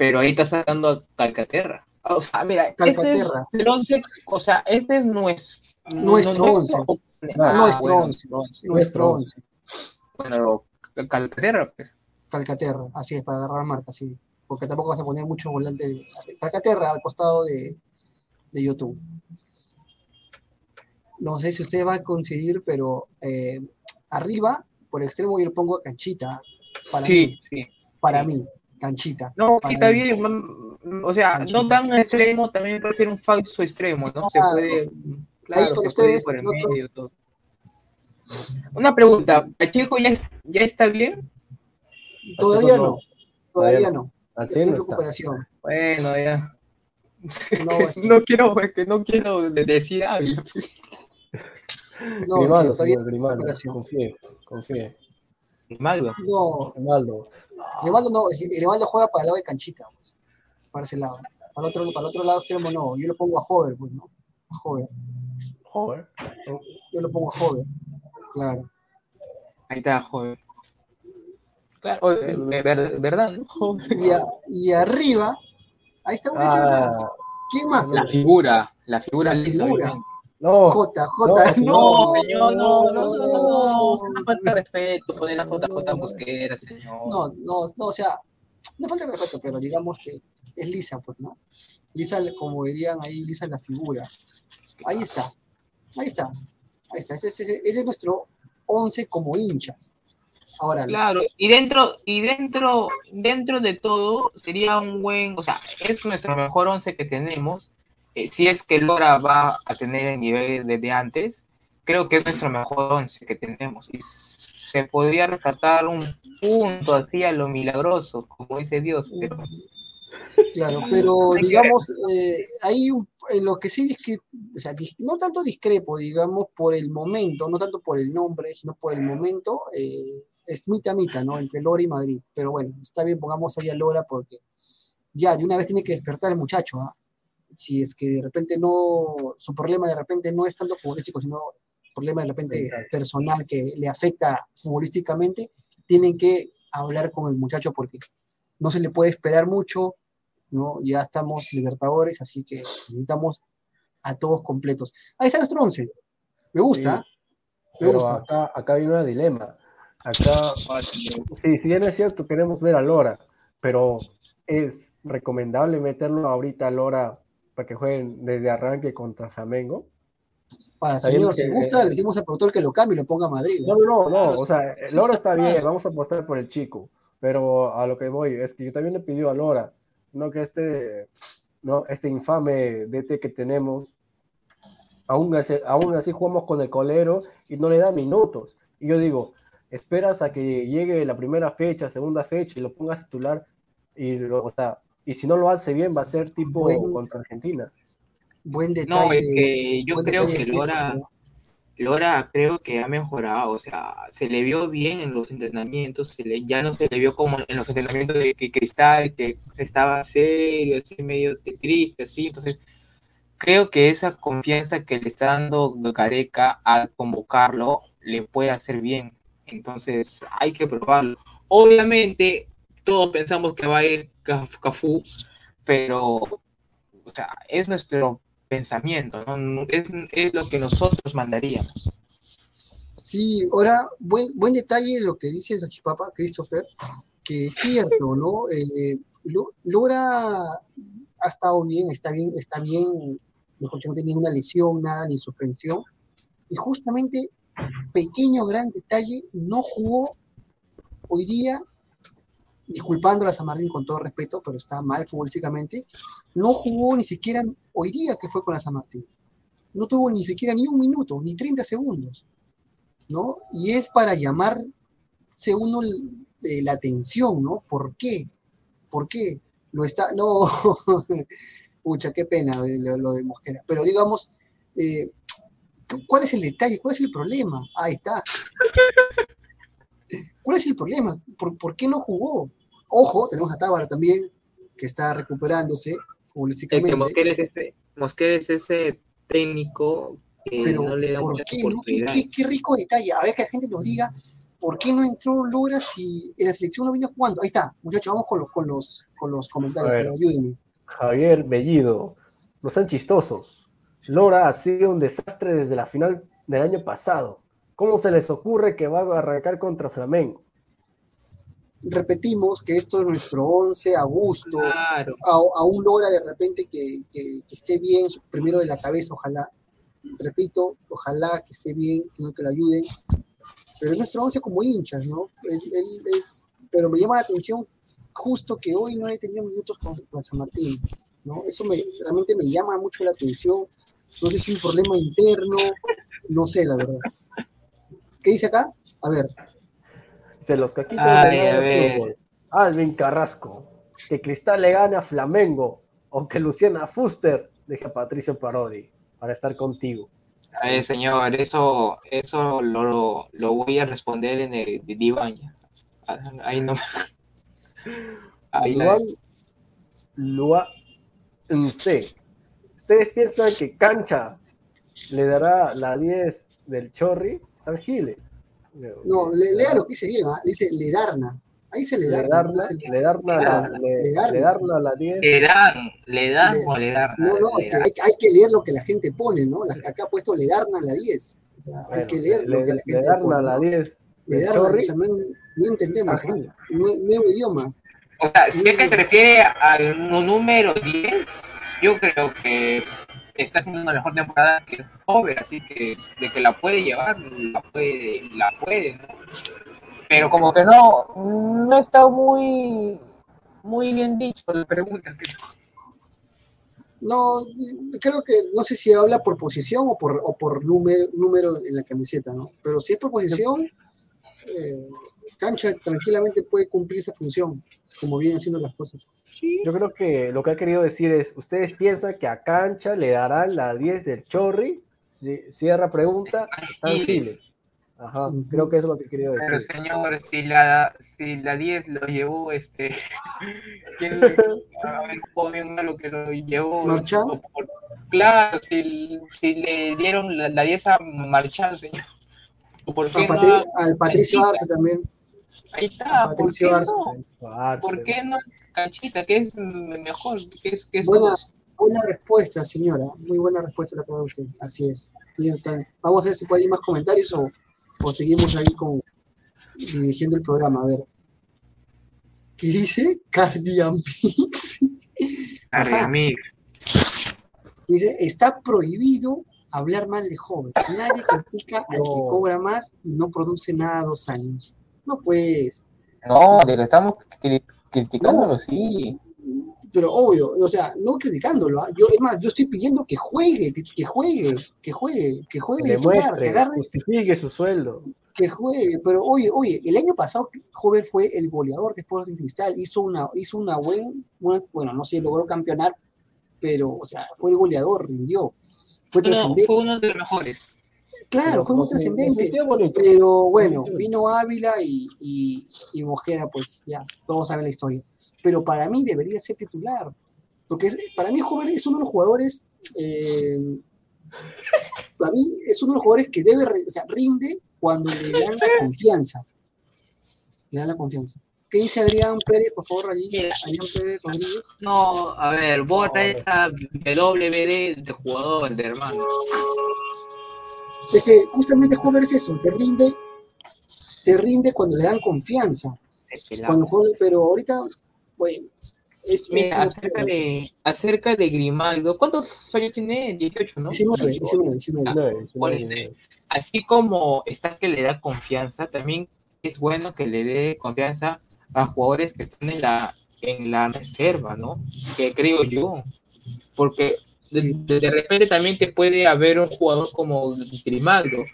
Pero ahí está sacando a Calcaterra. O sea, mira, este es Calcaterra. el once, o sea, este es nuestro, Nuestro once. Claro. Nuestro bueno, once. once. nuestro 11. Bueno, Calcaterra, pues. Calcaterra, así es, para agarrar marca, sí. Porque tampoco vas a poner muchos volantes. Calcaterra al costado de, de YouTube. No sé si usted va a coincidir, pero eh, arriba, por extremo, yo le pongo a Canchita. Para Sí, mí, sí. para sí. mí, Canchita. No, sí, está bien. mm, O sea, Canchita. no tan extremo, también puede ser un falso extremo, ¿no? Se Claro. puede, claro, se puede ir ustedes, por el medio, todo. Una pregunta, ¿Pacheco ya, es- ya está bien? Todavía no. todavía no. Al Está 100 en no está. recuperación. Bueno, ya. No. No quiero, es que no quiero de- decir Ávila. No, todavía señor recuperación. Confíe, confíe. Maldo. no. Grimaldo. Grimaldo no, Grimaldo juega para el lado de Canchita, pues, para ese lado. Para el otro, para el otro lado extremo no, yo lo pongo a Hover, pues, ¿no? A Hover. Joder. Yo lo pongo a Hover. Claro. Ahí está, joven. Claro, oye, ver- ¿verdad? no? Joven. Y, a- y arriba, ahí está, ahí está, Ah, ¿quién más? La figura, la figura La lisa, figura. obviamente. No, J, J, no, no. No, señor, no, no, no, no, no. Una falta de respeto poner la JJ Mosquera, señor. No, no, no, o sea, no falta de respeto, pero digamos que es lisa, pues, ¿no? Lisa, como dirían ahí, lisa la figura. Ahí está, ahí está, ahí está. Ese, ese- ese es nuestro 11 como hinchas. Ahora, Claro, y dentro, y dentro, dentro de todo sería un buen, o sea, es nuestro mejor once que tenemos. Eh, si es que Lora va a tener el nivel desde antes, creo que es nuestro mejor once que tenemos. Y se podría rescatar un punto así a lo milagroso, como dice Dios, pero Claro, pero Hay digamos, eh, ahí un- en lo que sí disque- o sea, no tanto discrepo, digamos, por el momento, no tanto por el nombre, sino por el momento, eh, es mitad mitad, ¿no? Entre Lora y Madrid. Pero bueno, está bien, pongamos ahí a Lora porque ya de una vez tiene que despertar el muchacho, ¿ah? Si es que de repente no, su problema de repente no es tanto futbolístico, sino problema de repente personal que le afecta futbolísticamente, tienen que hablar con el muchacho porque no se le puede esperar mucho, ¿no? Ya estamos libertadores, así que necesitamos a todos completos. Ahí está nuestro once. Me gusta. Me pero gusta. acá, acá hay un dilema. Acá, sí, si bien es cierto, queremos ver a Lora, pero es recomendable meterlo ahorita a Lora para que jueguen desde arranque contra Flamengo. Para señor, que- si gusta, le decimos al productor que lo cambie y lo ponga a Madrid. No, no, no, no, o sea, Lora está bien, vamos a apostar por el chico, pero a lo que voy es que yo también le pidió a Lora, no que este, no, este infame DT que tenemos, aún así, aún así jugamos con el colero y no le da minutos. Y yo digo, esperas a que llegue la primera fecha, segunda fecha y lo pongas titular, y, lo- o sea, y si no lo hace bien va a ser tipo Bueno. contra Argentina. Buen detalle. no, es que yo buen creo que Lora, Christopher, Lora creo que ha mejorado, o sea, se le vio bien en los entrenamientos, se le, ya no se le vio como en los entrenamientos de que Cristal, que estaba serio, así medio triste, así, entonces creo que esa confianza que le está dando Gareca al convocarlo le puede hacer bien, entonces hay que probarlo. Obviamente todos pensamos que va a ir Caf- Cafú, pero o sea, es nuestro pensamiento, ¿no? Es, lo que nosotros mandaríamos. Sí, ahora, buen, buen detalle lo que dice Papa Christopher, que es cierto, ¿no? Eh, Lo- Lora ha estado bien, está bien, está bien, mejor no tiene ninguna lesión, nada, ni suspensión. Y justamente, pequeño gran detalle, no jugó hoy día, disculpando a San Martín con todo respeto, pero está mal futbolísticamente, no jugó ni siquiera hoy día que fue con la San Martín. No tuvo ni siquiera ni un minuto, ni 30 segundos. ¿no? Y es para llamarse uno eh, la atención, ¿no? ¿Por qué? ¿Por qué? Lo está, no, pucha, qué pena lo, lo de Mosquera, pero digamos, eh, ¿cuál es el detalle? ¿Cuál es el problema? Ahí está. ¿Cuál es el problema? ¿Por, por qué no jugó? Ojo, tenemos a Tábara también, que está recuperándose futbolísticamente. Mosquera es ese, Mosquera es ese técnico que Pero, no le da ¿por qué? no? ¿Qué, oportunidades. qué- qué rico detalle. A ver que la gente nos diga por qué no entró Lora si en la selección no vino jugando. Ahí está, muchachos, vamos con los, con los, con los comentarios. Ver. ayúdenme. Javier Bellido, no sean chistosos. Lora ha sido un desastre desde la final del año pasado. ¿Cómo se les ocurre que va a arrancar contra Flamengo? Repetimos que esto es nuestro 11 a gusto. Claro, A, a un Lora de repente que, que- que esté bien, primero de la cabeza, ojalá. Repito, ojalá que esté bien, sino que lo ayuden. Pero es nuestro 11 como hinchas, ¿no? Él- él es, pero me llama la atención justo que hoy no he tenido minutos con, con San Martín, ¿no? Eso me, realmente me llama mucho la atención. No sé si es un problema interno, no sé, la verdad. ¿Qué dice acá? A ver, Se los caquitos Ay, de a ver. fútbol. Alvin Carrasco, que Cristal le gane a Flamengo, o que Luciana Fuster deje a Patricio Parodi para estar contigo. Ay, señor, eso, eso lo, lo voy a responder en el diván. Ahí no. Ahí Luan Lua C. ¿Ustedes piensan que Cancha le dará la 10 del Chorri? Están giles. No, le- lea lo que dice bien, ¿ah? dice Ledarna. Ahí se le da. Le darla, no se le- le darla, a la- le, le darla, le darla a la 10. Le dan, le dan Le- o le dan. No, no, Le es que dan. hay, hay que leer lo que la gente pone, ¿no? La- acá ha puesto le darna a la 10. O sea, hay que leer le, lo que la le gente darla pone. a la ¿no? 10. Le darna, o Chorri, sea, no, no entendemos. ¿ah? Nue- nuevo idioma. O sea, si es que se refiere al número 10, yo creo que está haciendo una mejor temporada que el joven, así que de que la puede llevar, la puede, la puede. Pero como que no, no está muy, muy bien dicho la pregunta. No, creo que, no sé si habla por posición o por, o por número, número en la camiseta, ¿no? Pero si es por posición, eh, Cancha tranquilamente puede cumplir esa función, como vienen haciendo las cosas. Yo creo que lo que ha querido decir es, ¿ustedes piensan que a Cancha le darán la 10 del Chorri? Si- cierra pregunta, están Giles. giles. Ajá, creo que eso es lo que he querido Pero decir. señor, si la, si la 10 lo llevó, este, ¿quién le, a ver, bien malo que lo llevó? ¿Marchán? Claro, si, si le dieron la, la 10 a Marchán, señor. ¿O ¿Por A qué no? Patri- a- al Patricio Arce también. Ahí está, a ¿por qué no? Arce, ¿Por qué no Canchita? ¿Qué es mejor? ¿Qué es, qué es Buena- respuesta, señora. Muy buena respuesta la que da usted. Así es. Vamos a ver si puede ir más comentarios o, o seguimos ahí con dirigiendo el programa. A ver. ¿Qué dice? Cardiamix. Ajá. Mix. Dice, está prohibido hablar mal de joven. Nadie critica al que cobra más y no produce nada dos años. No pues, No, de que estamos cri- criticándolo, No. sí. pero obvio, o sea, no criticándolo. ¿ah? Yo, es más, yo estoy pidiendo que juegue, que, que juegue, que juegue, que Que juegue de que demuestre, agarre, justifique su sueldo. que juegue. Pero oye, oye, el año pasado Joven fue el goleador de Sporting Cristal, hizo una, hizo una buen, una- bueno, no sé, logró campeonar, pero, o sea, fue el goleador, rindió. Fue No, trascendente. fue uno de los mejores. Claro, fue muy trascendente. Pero bueno, vino Ávila y, y, y Mosquera, pues ya, todos saben la historia. Pero para mí debería ser titular. Porque es- para mí Joven es uno de los jugadores, eh, para mí es uno de los jugadores que debe, o sea, rinde cuando le dan la confianza. Le dan la confianza. ¿Qué dice Adrián Pérez, por favor, allí? Adrián Pérez Rodríguez. No, a ver, No. esa WD de jugador, de hermano. Es que justamente Joven es eso, te rinde, te rinde cuando le dan confianza. Cuando pero ahorita, bueno, es, Mira, acerca de, acerca de Grimaldo, ¿cuántos años tiene? 18, ¿no? 19, 19, 19. No, eso no Bueno, es- este, Así como está que le da confianza, también es bueno que le dé confianza a jugadores que están en la, en la reserva, ¿no? Que creo yo. Porque de, de- repente también te puede haber un jugador como Grimaldo.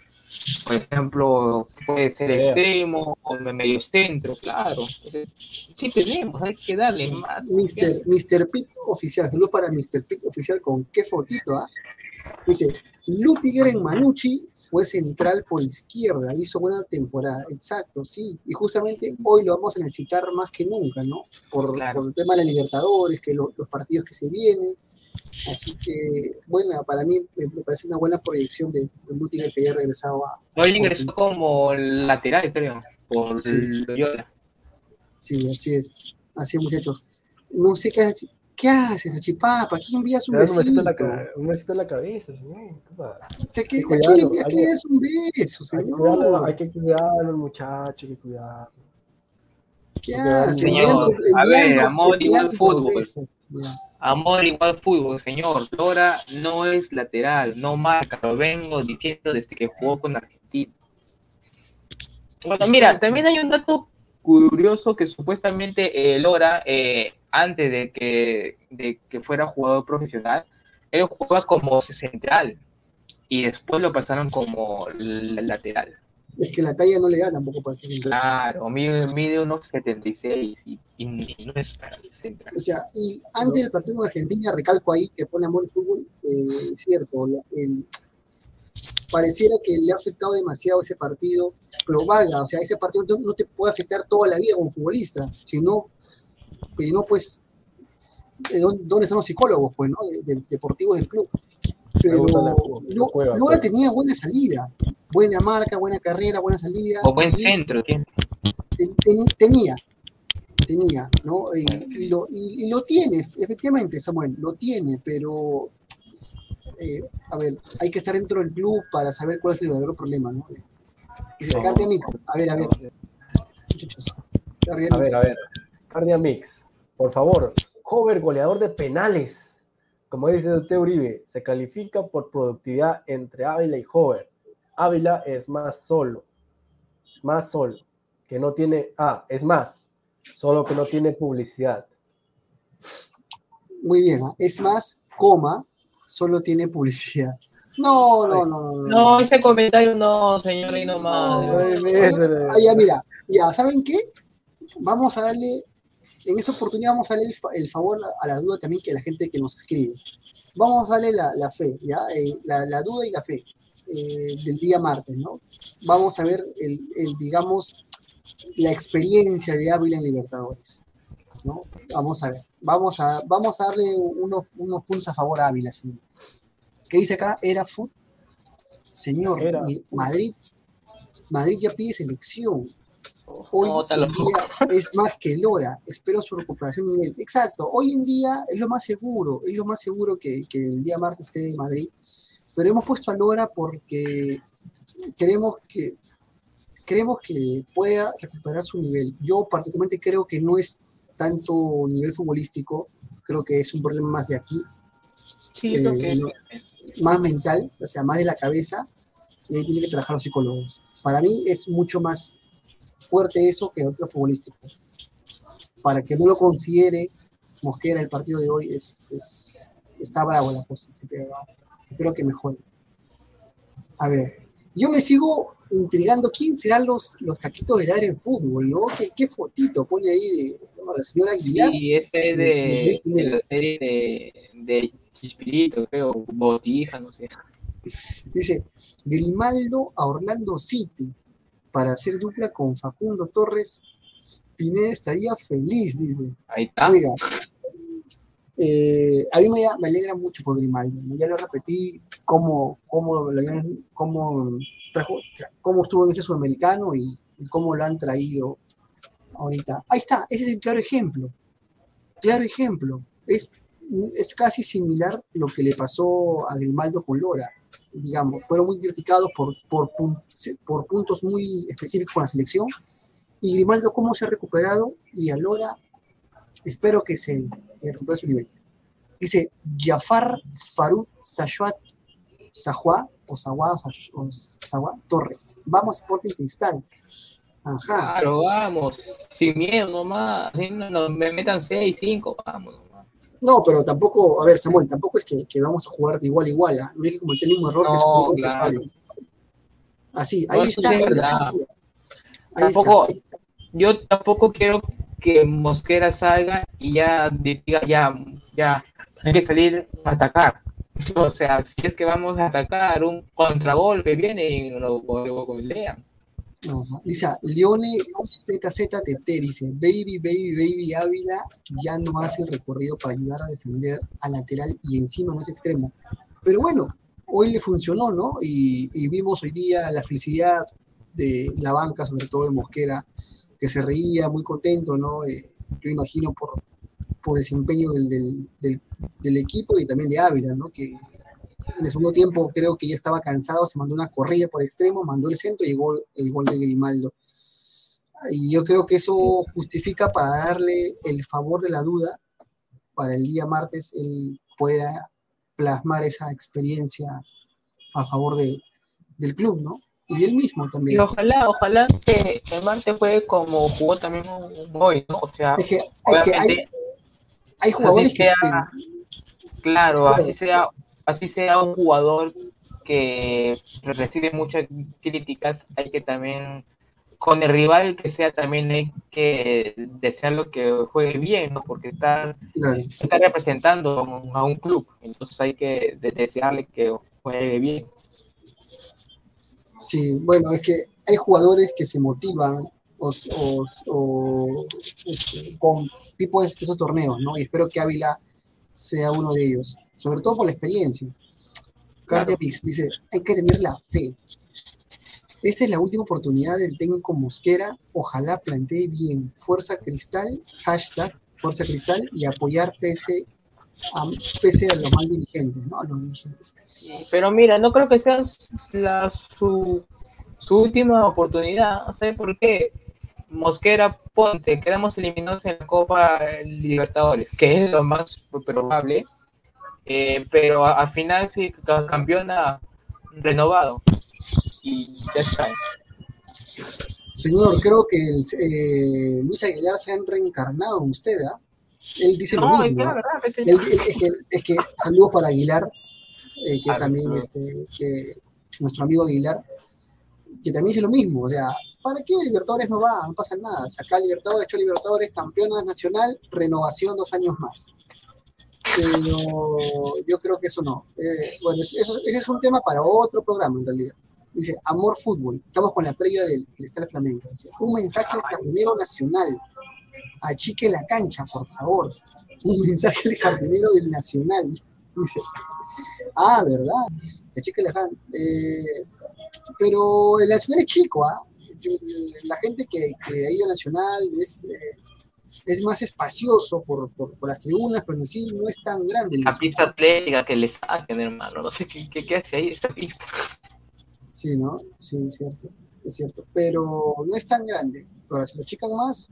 Por ejemplo, puede ser Yeah. extremo o medio centro, claro. Sí tenemos, hay que darle más. Mister. Mr. Pitt oficial, saludos para Mr. Pitt oficial con qué fotito, ¿ah? Dice, Lutiger en Manucci fue central por izquierda, hizo buena temporada, exacto, sí, y justamente hoy lo vamos a necesitar más que nunca, ¿no? Por, Claro. por el tema de la Libertadores, que lo- los partidos que se vienen, así que, bueno, para mí me, me parece una buena proyección de, de Lutiger que ya regresaba, Hoy ingresó como lateral, creo, por Sí. Loyola. sí, así es, así es muchachos. No sé qué, ¿qué haces, Chipapa? ¿Quién envías un Le das un besito en la, besito? ca- un besito en la cabeza, señor. ¿Qué ¿A quién le envías un beso, Hay que cuidarlo, señor? hay que cuidarlo, muchacho, hay que cuidarlo. Señor, a ver, amor igual fútbol. Ya. Amor igual fútbol, señor. Lora no es lateral, no marca. Lo vengo diciendo desde que jugó con Argentina. Bueno, mira, también hay un dato curioso que supuestamente eh, Lora, eh, antes de que, de que fuera jugador profesional, él jugaba como central y después lo pasaron como lateral. Es que la talla no le da tampoco para ser central. Claro, mide, mide unos 76 y, y no es para central. O sea, y antes del partido con Argentina, recalco ahí que pone amor al fútbol, eh, es cierto, el- pareciera que le ha afectado demasiado ese partido, pero valga, o sea, ese partido no, te puede afectar toda la vida como futbolista, sino, si no, pues, ¿de ¿dónde, dónde están los psicólogos, pues, no? De- de- deportivos del club. Pero no, Lora tenía buena salida, buena marca, buena carrera, buena salida. O buen y centro, tiene. ten- ten- tenía, tenía, ¿no? Y, y lo, y, y lo tienes, efectivamente, Samuel, lo tiene, pero eh, a ver, hay que estar dentro del club para saber cuál es el verdadero problema, ¿no? Dice, No. Cardia Mix, a ver, a ver, muchachos. Cardia A Mix. ver, a ver. Cardia Mix, por favor. Hover, goleador de penales. Como dice usted Uribe, se califica por productividad entre Ávila y Hover. Ávila es más solo. Es más solo. Que no tiene. Ah, es más. Solo que no tiene publicidad. Muy bien, es más, coma, solo tiene publicidad. No, no, no, no. no. No, ese comentario no, señor, nomás. No, no. Ah, ya, mira, ya, ¿saben qué? Vamos a darle, en esta oportunidad vamos a darle el, fa- el favor a, la duda también que la gente que nos escribe. Vamos a darle la, la fe, ¿ya? Eh, la, la duda y la fe eh, del día martes, ¿no? Vamos a ver, el, el, digamos, la experiencia de Ávila en Libertadores, ¿no? Vamos a ver, vamos a, vamos a darle unos, unos puntos a favor a Ávila, sí. ¿Qué dice acá? Era fútbol. Señor, Era Madrid, Madrid ya pide selección. Hoy en día es más que Lora. Espero su recuperación de nivel. Exacto. Hoy en día es lo más seguro. Es lo más seguro que, que el día martes esté en Madrid. Pero hemos puesto a Lora porque queremos que creemos que pueda recuperar su nivel. Yo particularmente creo que no es tanto nivel futbolístico. Creo que es un problema más de aquí, Sí, eh, que no, más mental, o sea, más de la cabeza, y ahí tienen que trabajar los psicólogos. Para mí es mucho más fuerte eso que otro futbolístico. Para que no lo considere Mosquera el partido de hoy, es, es- está bravo la cosa. espero que mejore. A ver, yo me sigo intrigando quién serán los, los caquitos del área en fútbol, ¿no? ¿Qué, qué fotito pone ahí de no, la señora Aguilar? Y ese es de, de la serie de, de Chispirito, creo, Botija, no sé. Dice, Grimaldo a Orlando City para hacer dupla con Facundo Torres. Pineda estaría feliz, dice. Ahí está. Oiga, eh, a mí me, me alegra mucho por Grimaldo. ¿no? Ya lo repetí, cómo, cómo, cómo, trajo- o sea, cómo estuvo en ese sudamericano y, y cómo lo han traído ahorita. Ahí está, ese es el claro ejemplo. Claro ejemplo. Es, es casi similar lo que le pasó a Grimaldo con Lora. Digamos, fueron muy criticados por, por, por puntos muy específicos con la selección. Y Grimaldo, cómo se ha recuperado, y a Lora, espero que se que recupere su nivel. Dice Jafar Faruk Sajwat Sajwa o Sajwa o Sajwa Torres. Vamos Sporting Cristal. Ajá. Claro, vamos. Sin miedo nomás. No, me metan 6, 5, vamos. No, pero tampoco, a ver, Samuel, tampoco es que, que vamos a jugar de igual a igual. ¿ah? No hay que cometer ningún error. que No, comete claro. Así, No, ahí eso está. sí ahí Tampoco- está. Yo tampoco quiero que Mosquera salga y ya diga, ya, ya, hay que salir a atacar. O sea, si es que vamos a atacar, un contragolpe viene y lo, lo golean. Ajá. Dice, Leone ZZTT dice, baby, baby, baby Ávila ya no hace el recorrido para ayudar a defender al lateral y encima no es extremo. Pero bueno, hoy le funcionó, ¿no? Y, vimos hoy día la felicidad de la banca, sobre todo de Mosquera, que se reía muy contento, ¿no? Eh, yo imagino por, por desempeño del, del, del- del equipo y también de Ávila, ¿no? Que en el segundo tiempo creo que ya estaba cansado, se mandó una corrida por extremo, mandó el centro y llegó el gol de Grimaldo. Y yo creo que eso justifica para darle el favor de la duda, para el día martes él pueda plasmar esa experiencia a favor de, del club, ¿no? Y él mismo Y también. ojalá, ojalá que el martes juegue como jugó también hoy, ¿no? O sea, Es que, hay, que hay, hay jugadores que claro, así sea, así sea un jugador que recibe muchas críticas, hay que también, con el rival que sea, también hay que desearlo que juegue bien, ¿no? Porque está, está representando a un, club, entonces hay que de- desearle que juegue bien. Sí, bueno, es que hay jugadores que se motivan o, o- o, este, con tipo de esos torneos, ¿no? Y espero que Ávila sea uno de ellos, sobre todo por la experiencia. Cardia Pix dice, hay que tener la fe. Esta es la última oportunidad del técnico Mosquera. Ojalá plantee bien Fuerza Cristal, hashtag Fuerza Cristal y apoyar pese a, pese a los mal dirigentes, ¿no? A los dirigentes. Pero mira, no creo que sea la, su, su última oportunidad. ¿Sabes por qué? Mosquera, ponte, quedamos eliminados en la Copa Libertadores, que es lo más probable, eh, pero al final sí campeona renovado y ya está. Señor, creo que el, eh, Luis Aguilar se ha reencarnado en usted, ¿ah? Él dice lo mismo. Es que, es, que, saludos para Aguilar, eh, que es también este, que, nuestro amigo Aguilar, que también dice lo mismo. O sea, ¿para qué Libertadores no va? No pasa nada. Saca Libertadores, hecho Libertadores, campeona nacional, renovación dos años más. Pero yo creo que eso no. Eh, bueno, ese es un tema para otro programa en realidad. Dice, Amor Fútbol. Estamos con la previa del Cristal Flamengo. Dice, un mensaje al jardinero nacional. Achique la cancha, por favor. Un mensaje al jardinero del Nacional. Dice, ah, ¿verdad? Achique la cancha. Eh, pero el Nacional es chico, ¿ah? La gente que, que ha ido al Nacional es, eh, es más espacioso por, por, las tribunas, pero en sí no es tan grande. La pista atlética que le saquen, hermano. No sé qué, qué, qué hace ahí esta pista. Sí, ¿no? Sí, es cierto, es cierto. Pero no es tan grande. Ahora, si lo chican más,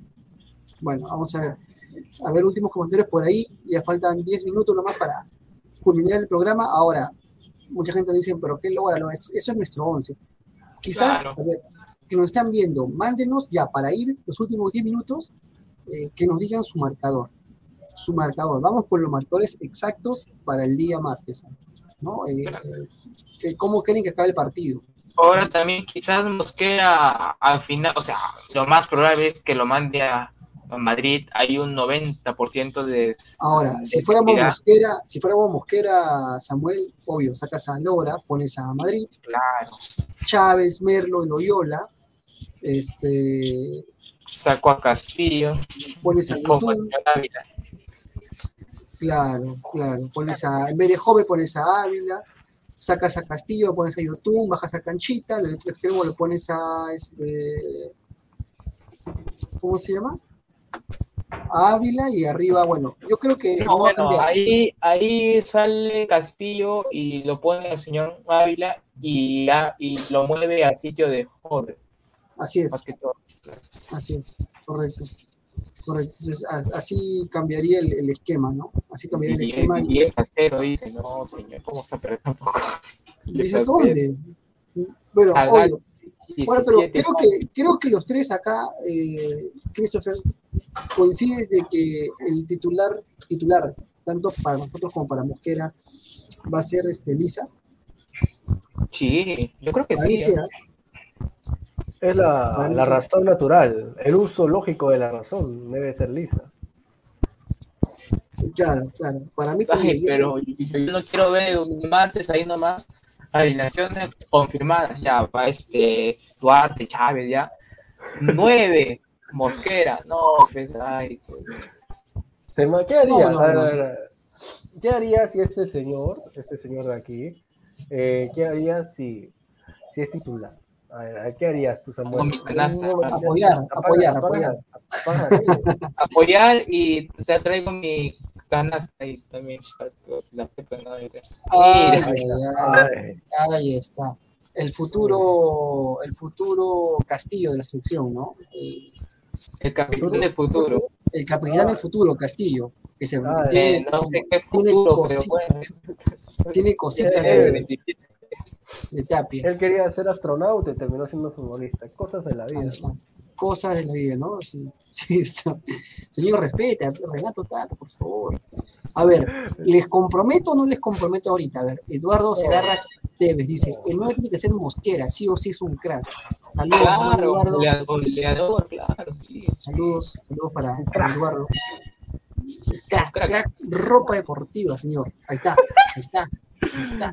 bueno, vamos a ver. A ver, últimos comentarios por ahí. Ya faltan 10 minutos nomás para culminar el programa. Ahora, mucha gente me dice, pero qué logra, eso es nuestro 11. Quizás, a ver, que nos están viendo, mándenos ya para ir los últimos 10 minutos, eh, que nos digan su marcador. Su marcador. Vamos con los marcadores exactos para el día martes. ¿no? Eh, eh, ¿Cómo quieren que acabe el partido? Ahora también quizás Mosquera al final, o sea, lo más probable es que lo mande a, Madrid, hay un 90% de... Ahora, si fuéramos Mosquera, si fuéramos Mosquera, Samuel, obvio, sacas a Lora, pones a Madrid, claro. Chávez, Merlo y Loyola, este... Saco a Castillo, pones a YouTube, Claro, claro, pones a, en vez de Joven pones a Ávila, sacas a Castillo, lo pones a YouTube, bajas a Canchita, el otro extremo lo pones a este. ¿Cómo se llama? A Ávila y arriba, bueno, yo creo que. No, bueno, ahí, ahí sale Castillo y lo pone al señor Ávila y, y lo mueve al sitio de Jorge. Así es. Así es, correcto. Correcto. Entonces, así cambiaría el, esquema, ¿no? Así cambiaría el esquema. Y, es a cero, dice, no, señor, ¿cómo está? Pero tampoco. Dice, ¿dónde? Bueno, obvio. bueno, pero creo que, creo que los tres acá, eh, Christopher, coinciden de que el titular, titular, tanto para nosotros como para Mosquera, va a ser este Lisa. Sí, yo creo que sí. Es la, la, razón natural, el uso lógico de la razón debe ser lisa. Claro, claro. Para mí también. pero yo no quiero ver un martes ahí nomás alineaciones confirmadas ya para este Duarte, Chávez, ya. Nueve, Mosquera, no, pues, ay. ¿Qué haría? ¿Qué haría si este señor, este señor de aquí, eh, qué haría si, si es titular? A ver, ¿qué harías tú, Samuel? Apoyar, apoyar, apoyar. Apoyar y te traigo mi canasta ahí también. La ahí está. El futuro, el futuro Castillo de la selección, ¿no? El, capitán del futuro. El capitán del futuro, Castillo. Que se, tiene, no sé qué futuro, tiene, cositas de, Tapia. Él quería ser astronauta y terminó siendo futbolista. Cosas de la vida. Cosas de la vida, ¿no? Sí, sí, Señor, respeta, Renato Tapia, por favor. A ver, ¿les comprometo o no les comprometo ahorita? A ver, Eduardo Segarra Tevez dice, el nuevo tiene que ser Mosquera, sí o sí es un crack. Saludos, Eduardo. Goleador, claro, sí. Saludos, saludos para, Eduardo. Crack, crack, ropa deportiva, señor. Ahí está, ahí está, ahí está.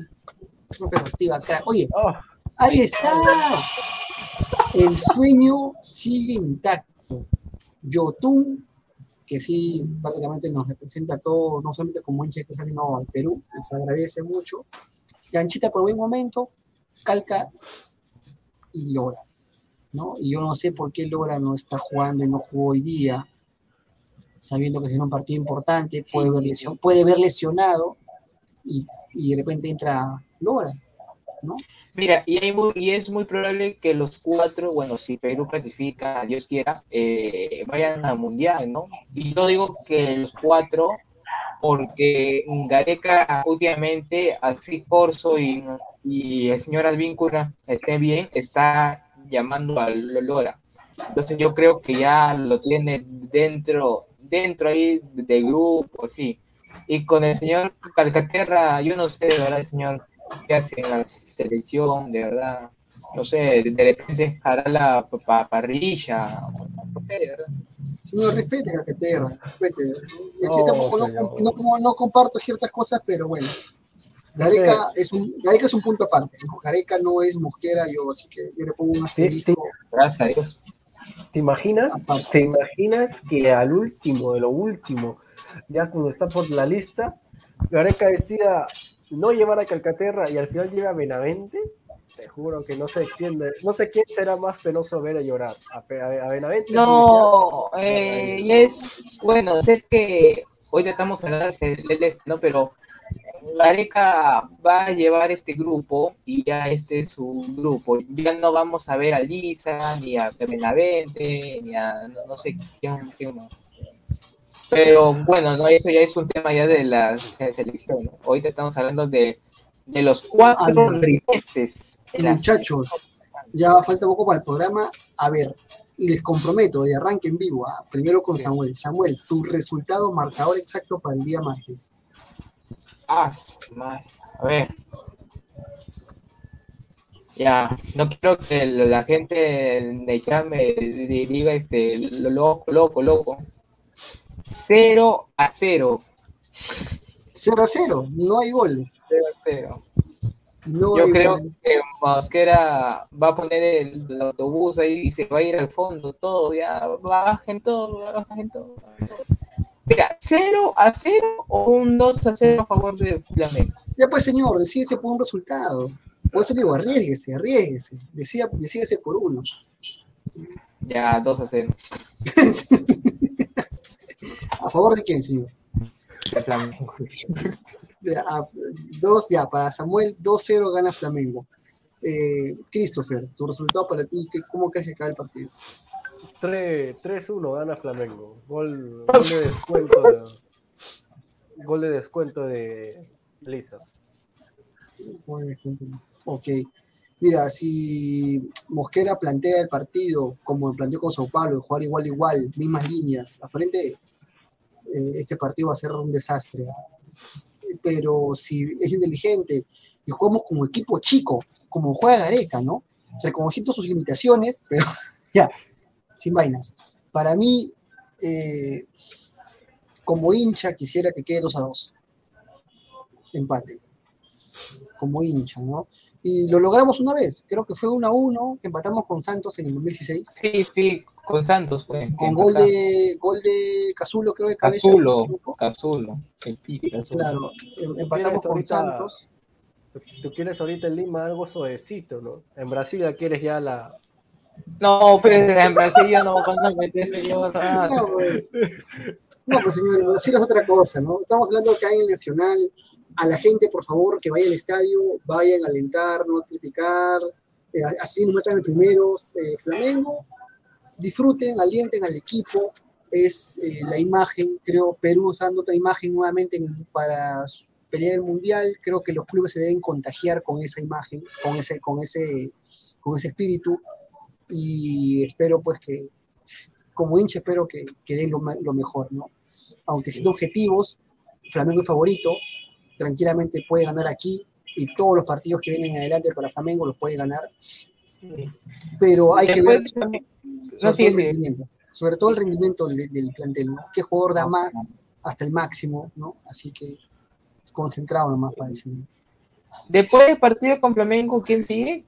Oye, oh. ahí está. El sueño sigue intacto. Yotun, que sí, prácticamente nos representa a todos, no solamente como hincha que sino al Perú, les agradece mucho. Ganchita por buen momento, calca y Lora, ¿no? Y yo no sé por qué Lora no está jugando y no jugó hoy día, sabiendo que es un partido importante, puede, ver, lesion, puede ver lesionado y, y de repente entra Lora, ¿no? Mira, y, muy, y, es muy probable que los cuatro, bueno, si Perú clasifica, Dios quiera, eh, vayan al Mundial, ¿no? Y yo digo que los cuatro, porque Gareca últimamente, así Corso y, y el señor Advíncula estén bien, está llamando a Lora. Entonces yo creo que ya lo tiene dentro, dentro ahí del grupo, sí. Y con el señor Calcaterra, yo no sé, de verdad, señor que hace en la selección, de verdad. No sé, de repente hará la parrilla. No sé, de verdad. Señor, respete a respete. Es que tampoco no, no, no, comparto ciertas cosas, pero bueno. Gareca es un, Gareca es un punto aparte. ¿no? Gareca no es Mosquera, yo así que yo le pongo un asterisco. Gracias a Dios. ¿Te imaginas? Aparte. ¿Te imaginas que al último, de lo último, ya cuando está por la lista, Gareca decida no llevar a Calcaterra y al final llega a Benavente, te juro que no sé quién, no sé quién será más penoso ver a llorar. A, Benavente. No, eh, es, bueno, sé que hoy estamos hablando del este, ¿no? Pero Gareca va a llevar este grupo y ya este es su grupo. Ya no vamos a ver a Lisa, ni a Benavente, ni a no, no sé quién, quién más. Pero bueno, no, eso ya es un tema ya de la, selección. Hoy te estamos hablando de, de los cuatro rimeses. Muchachos, ya falta poco para el programa. A ver, les comprometo de arranque en vivo. ¿ah? Primero con Samuel. Samuel, tu resultado marcador exacto para el día martes. Ah, a ver. Ya, no quiero que la gente de ya me diga este loco, loco, loco. 0 a 0. 0 a 0, no hay goles. 0 a 0. No Yo creo goles. que Mosquera va a poner el, el, autobús ahí y se va a ir al fondo, todo, ya, bajen todo, bajen todo. Mira, 0 a 0 o un 2 a 0 a favor de Flamengo. Ya pues, señor, decídese por un resultado. Por eso digo, arriesguese, arriesguese. Decídese por uno. Ya, 2 a 0. ¿A favor de quién, señor? De Flamengo. De, a, dos, ya, para Samuel, 2-0 gana Flamengo. Eh, Christopher, tu resultado para ti, ¿cómo crees que cae el partido? 3-1 gana Flamengo. Gol, gol de descuento. De, gol de descuento de Lisa. Ok. Mira, si Mosquera plantea el partido como planteó con Sao Paulo, jugar igual igual, mismas líneas, a frente, este partido va a ser un desastre. Pero si es inteligente y jugamos como equipo chico, como juega Gareca, ¿no? Reconociendo sus limitaciones, pero ya, sin vainas. Para mí, eh, como hincha, quisiera que quede 2 a 2. Empate. Como hincha, ¿no? Y lo logramos una vez, creo que fue 1 a 1, que empatamos con Santos en el 2016. Sí, sí, con Santos fue. Con gol de, gol de Cazulo, creo de cabeza. Cazulo, Cazulo, el. Claro, em, empatamos con ahorita, Santos. Tú quieres ahorita en Lima algo suavecito, ¿no? En Brasil ya quieres ya la, no, pues en Brasil ya no van a meter señor. No, pues, no, pues señor, en Brasil es otra cosa, ¿no? Estamos hablando acá en el Nacional. A la gente, por favor, que vaya al estadio, vayan a alentar, no a criticar. Eh, así nos matan el primero. Eh, Flamengo, disfruten, alienten al equipo. Es eh, la imagen, creo, Perú usando otra imagen nuevamente para pelear el mundial. Creo que los clubes se deben contagiar con esa imagen, con ese, con ese, con ese espíritu y espero pues que, como hincha, espero que, que den lo, lo, mejor, ¿no? Aunque siendo objetivos, Flamengo es favorito, tranquilamente puede ganar aquí y todos los partidos que vienen adelante para Flamengo los puede ganar. Pero hay Después, que ver sobre, no, sí, todo el rendimiento, sobre todo el rendimiento del, del plantel, ¿no? ¿Qué jugador da más hasta el máximo, ¿no? Así que concentrado nomás para decir. Después del partido con Flamengo, ¿quién sigue?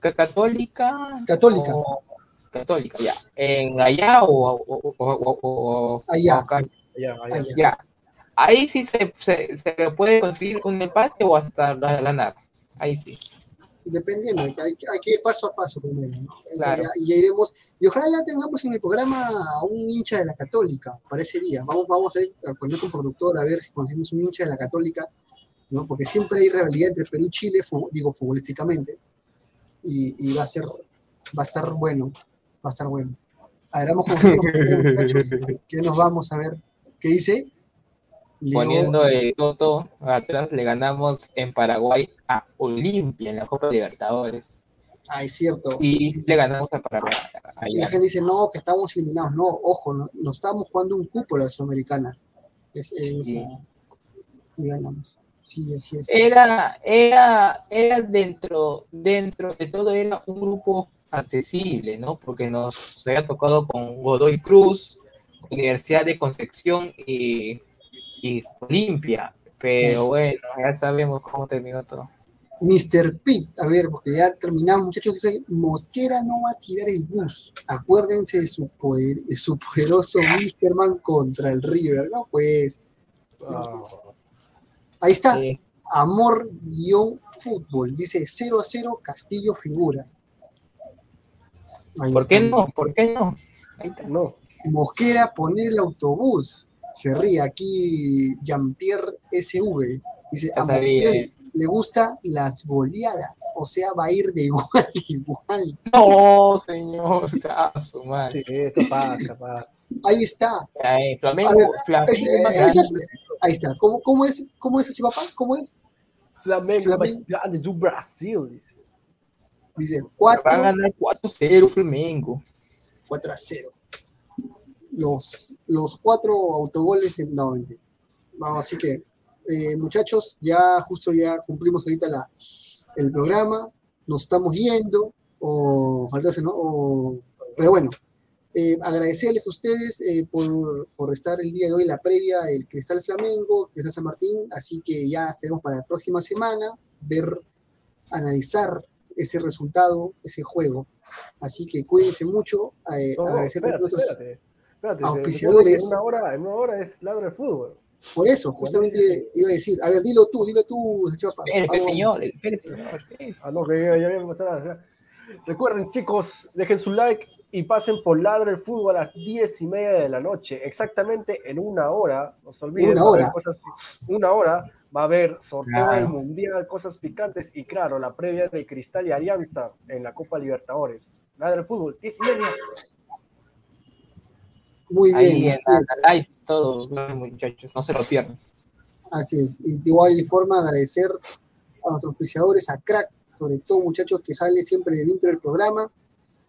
católica. Católica. O, católica, ya. ¿En allá o, o, o, o allá. Acá? allá, allá. allá? Ahí sí se, se, se, puede conseguir un empate o hasta ganar. Ahí sí. dependiendo, hay, hay que ir paso a paso primero, ¿no? Claro. ya- y ya iremos, y ojalá ya tengamos en el programa a un hincha de la Católica, parecería. Vamos, vamos a ir a poner con productor a ver si conseguimos un hincha de la Católica, ¿no? Porque siempre hay rivalidad entre Perú y Chile, fu- digo, futbolísticamente, y, y va a ser, va a estar bueno, va a estar bueno. A ver, vamos con que nos vamos a ver. ¿Qué dice? Leo- Poniendo el Toto atrás, le ganamos en Paraguay a Olimpia en la Copa Libertadores. Ah, es cierto. Y le ganamos a Paraguay. Y la gente dice, no, que estamos eliminados. No, ojo, no, nos estamos jugando un cupo la Sudamericana. Es, es- Sí. sí ganamos. Sí, así es. Era, era, era dentro, dentro de todo, era un grupo accesible, ¿no? Porque nos había tocado con Godoy Cruz, Universidad de Concepción y, y Olimpia. Pero bueno, ya sabemos cómo terminó todo. Mr. Pitt, a ver, porque ya terminamos, muchachos. Dice, Mosquera no va a tirar el bus. Acuérdense de su, poder, de su poderoso Misterman contra el River, ¿no? Pues Ah, ahí está. Eh, Amor-fútbol. Dice 0 a 0, Castillo figura. Ahí ¿Por qué no? ¿Por qué no? Ahí está. no, Mosquera poner el autobús. Se ríe aquí Jean-Pierre SV. Dice, a Mosquera eh. le gustan las goleadas. O sea, va a ir de igual a igual. No, señor, su madre. sí, esto pasa, pasa. Ahí está. Ay, Flamengo, A ver, Flamengo Es- es es- ahí está. ¿Cómo, cómo es, cómo es el chipapa? ¿Cómo es? Flamengo, Flamengo. grande do Brasil, dice. Dice Va a 4, ganar 4-0 Flamengo. 4 a 0. Los, los cuatro autogoles en no, mentira. Vamos, así que, eh, muchachos, ya justo ya cumplimos ahorita la, el programa, nos estamos yendo, o faltase, ¿no? O- pero bueno, eh, agradecerles a ustedes eh, por, por estar el día de hoy en la previa del Cristal Flamengo, Cristal San Martín, así que ya estaremos para la próxima semana, ver, analizar ese resultado, ese juego. Así que cuídense mucho, eh, No, agradecer nuestros- espérate. Espérate, auspiciadores. En una hora, en una hora es ladro de fútbol. Por eso, justamente iba a decir, a ver, dilo tú, dilo tú, Chapa. Espere, señor, espere, señor. espere. Ah, no, que ya, había empezado. Recuerden, chicos, dejen su like y pasen por Ladra el Fútbol a las 10 y media de la noche. Exactamente en una hora. No se olviden. Una hora. Cosas, una hora va a haber sorteo Claro. del Mundial, cosas picantes y, claro, la previa de Cristal y Alianza en la Copa Libertadores. Ladra el Fútbol, 10 y media. Muy Ahí bien, en así la es, análisis, todo, muchachos, no se lo pierdan. así es. Y de igual forma agradecer a nuestros auspiciadores, a Crack, sobre todo muchachos que sale siempre en el intro del programa.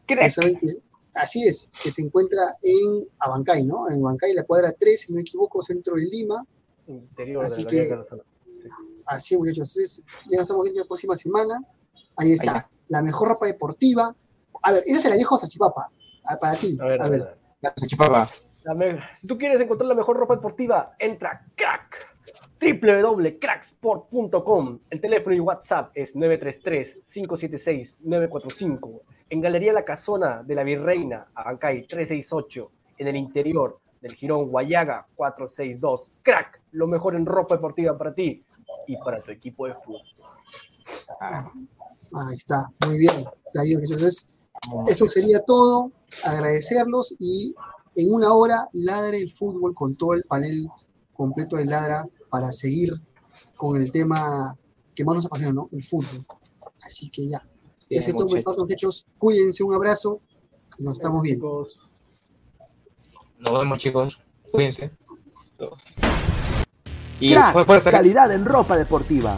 que saben que- así es, que se encuentra en Abancay, ¿no? En Abancay, la cuadra 3, si no me equivoco, centro de Lima. Interior Así de la que- Nacional. Así es, muchachos. Entonces, ya nos estamos viendo la próxima semana. Ahí está, la mejor ropa deportiva. A ver, esa se la dejo a Salchipapa, a- para ti. A ver, a a ver. Gracias, Chipapa. Si tú quieres encontrar la mejor ropa deportiva, entra a Crack. www.cracksport.com. El teléfono y WhatsApp es 933-576-945. En Galería La Casona de la Virreina, Abancay 368. En el interior del Girón Guayaga 462. Crack, lo mejor en ropa deportiva para ti y para tu equipo de fútbol. Ahí está, muy bien. Está bien, entonces, eso sería todo. Agradecerlos y en una hora ladre el fútbol con todo el panel completo de ladra para seguir con el tema que más nos apasiona, ¿no? El fútbol. Así que ya. Bien, Ese todo mi muchachos. Cuídense, un abrazo. y Nos estamos viendo. Nos vemos, chicos. Cuídense. Y Crack, fue fuerza. calidad en ropa deportiva.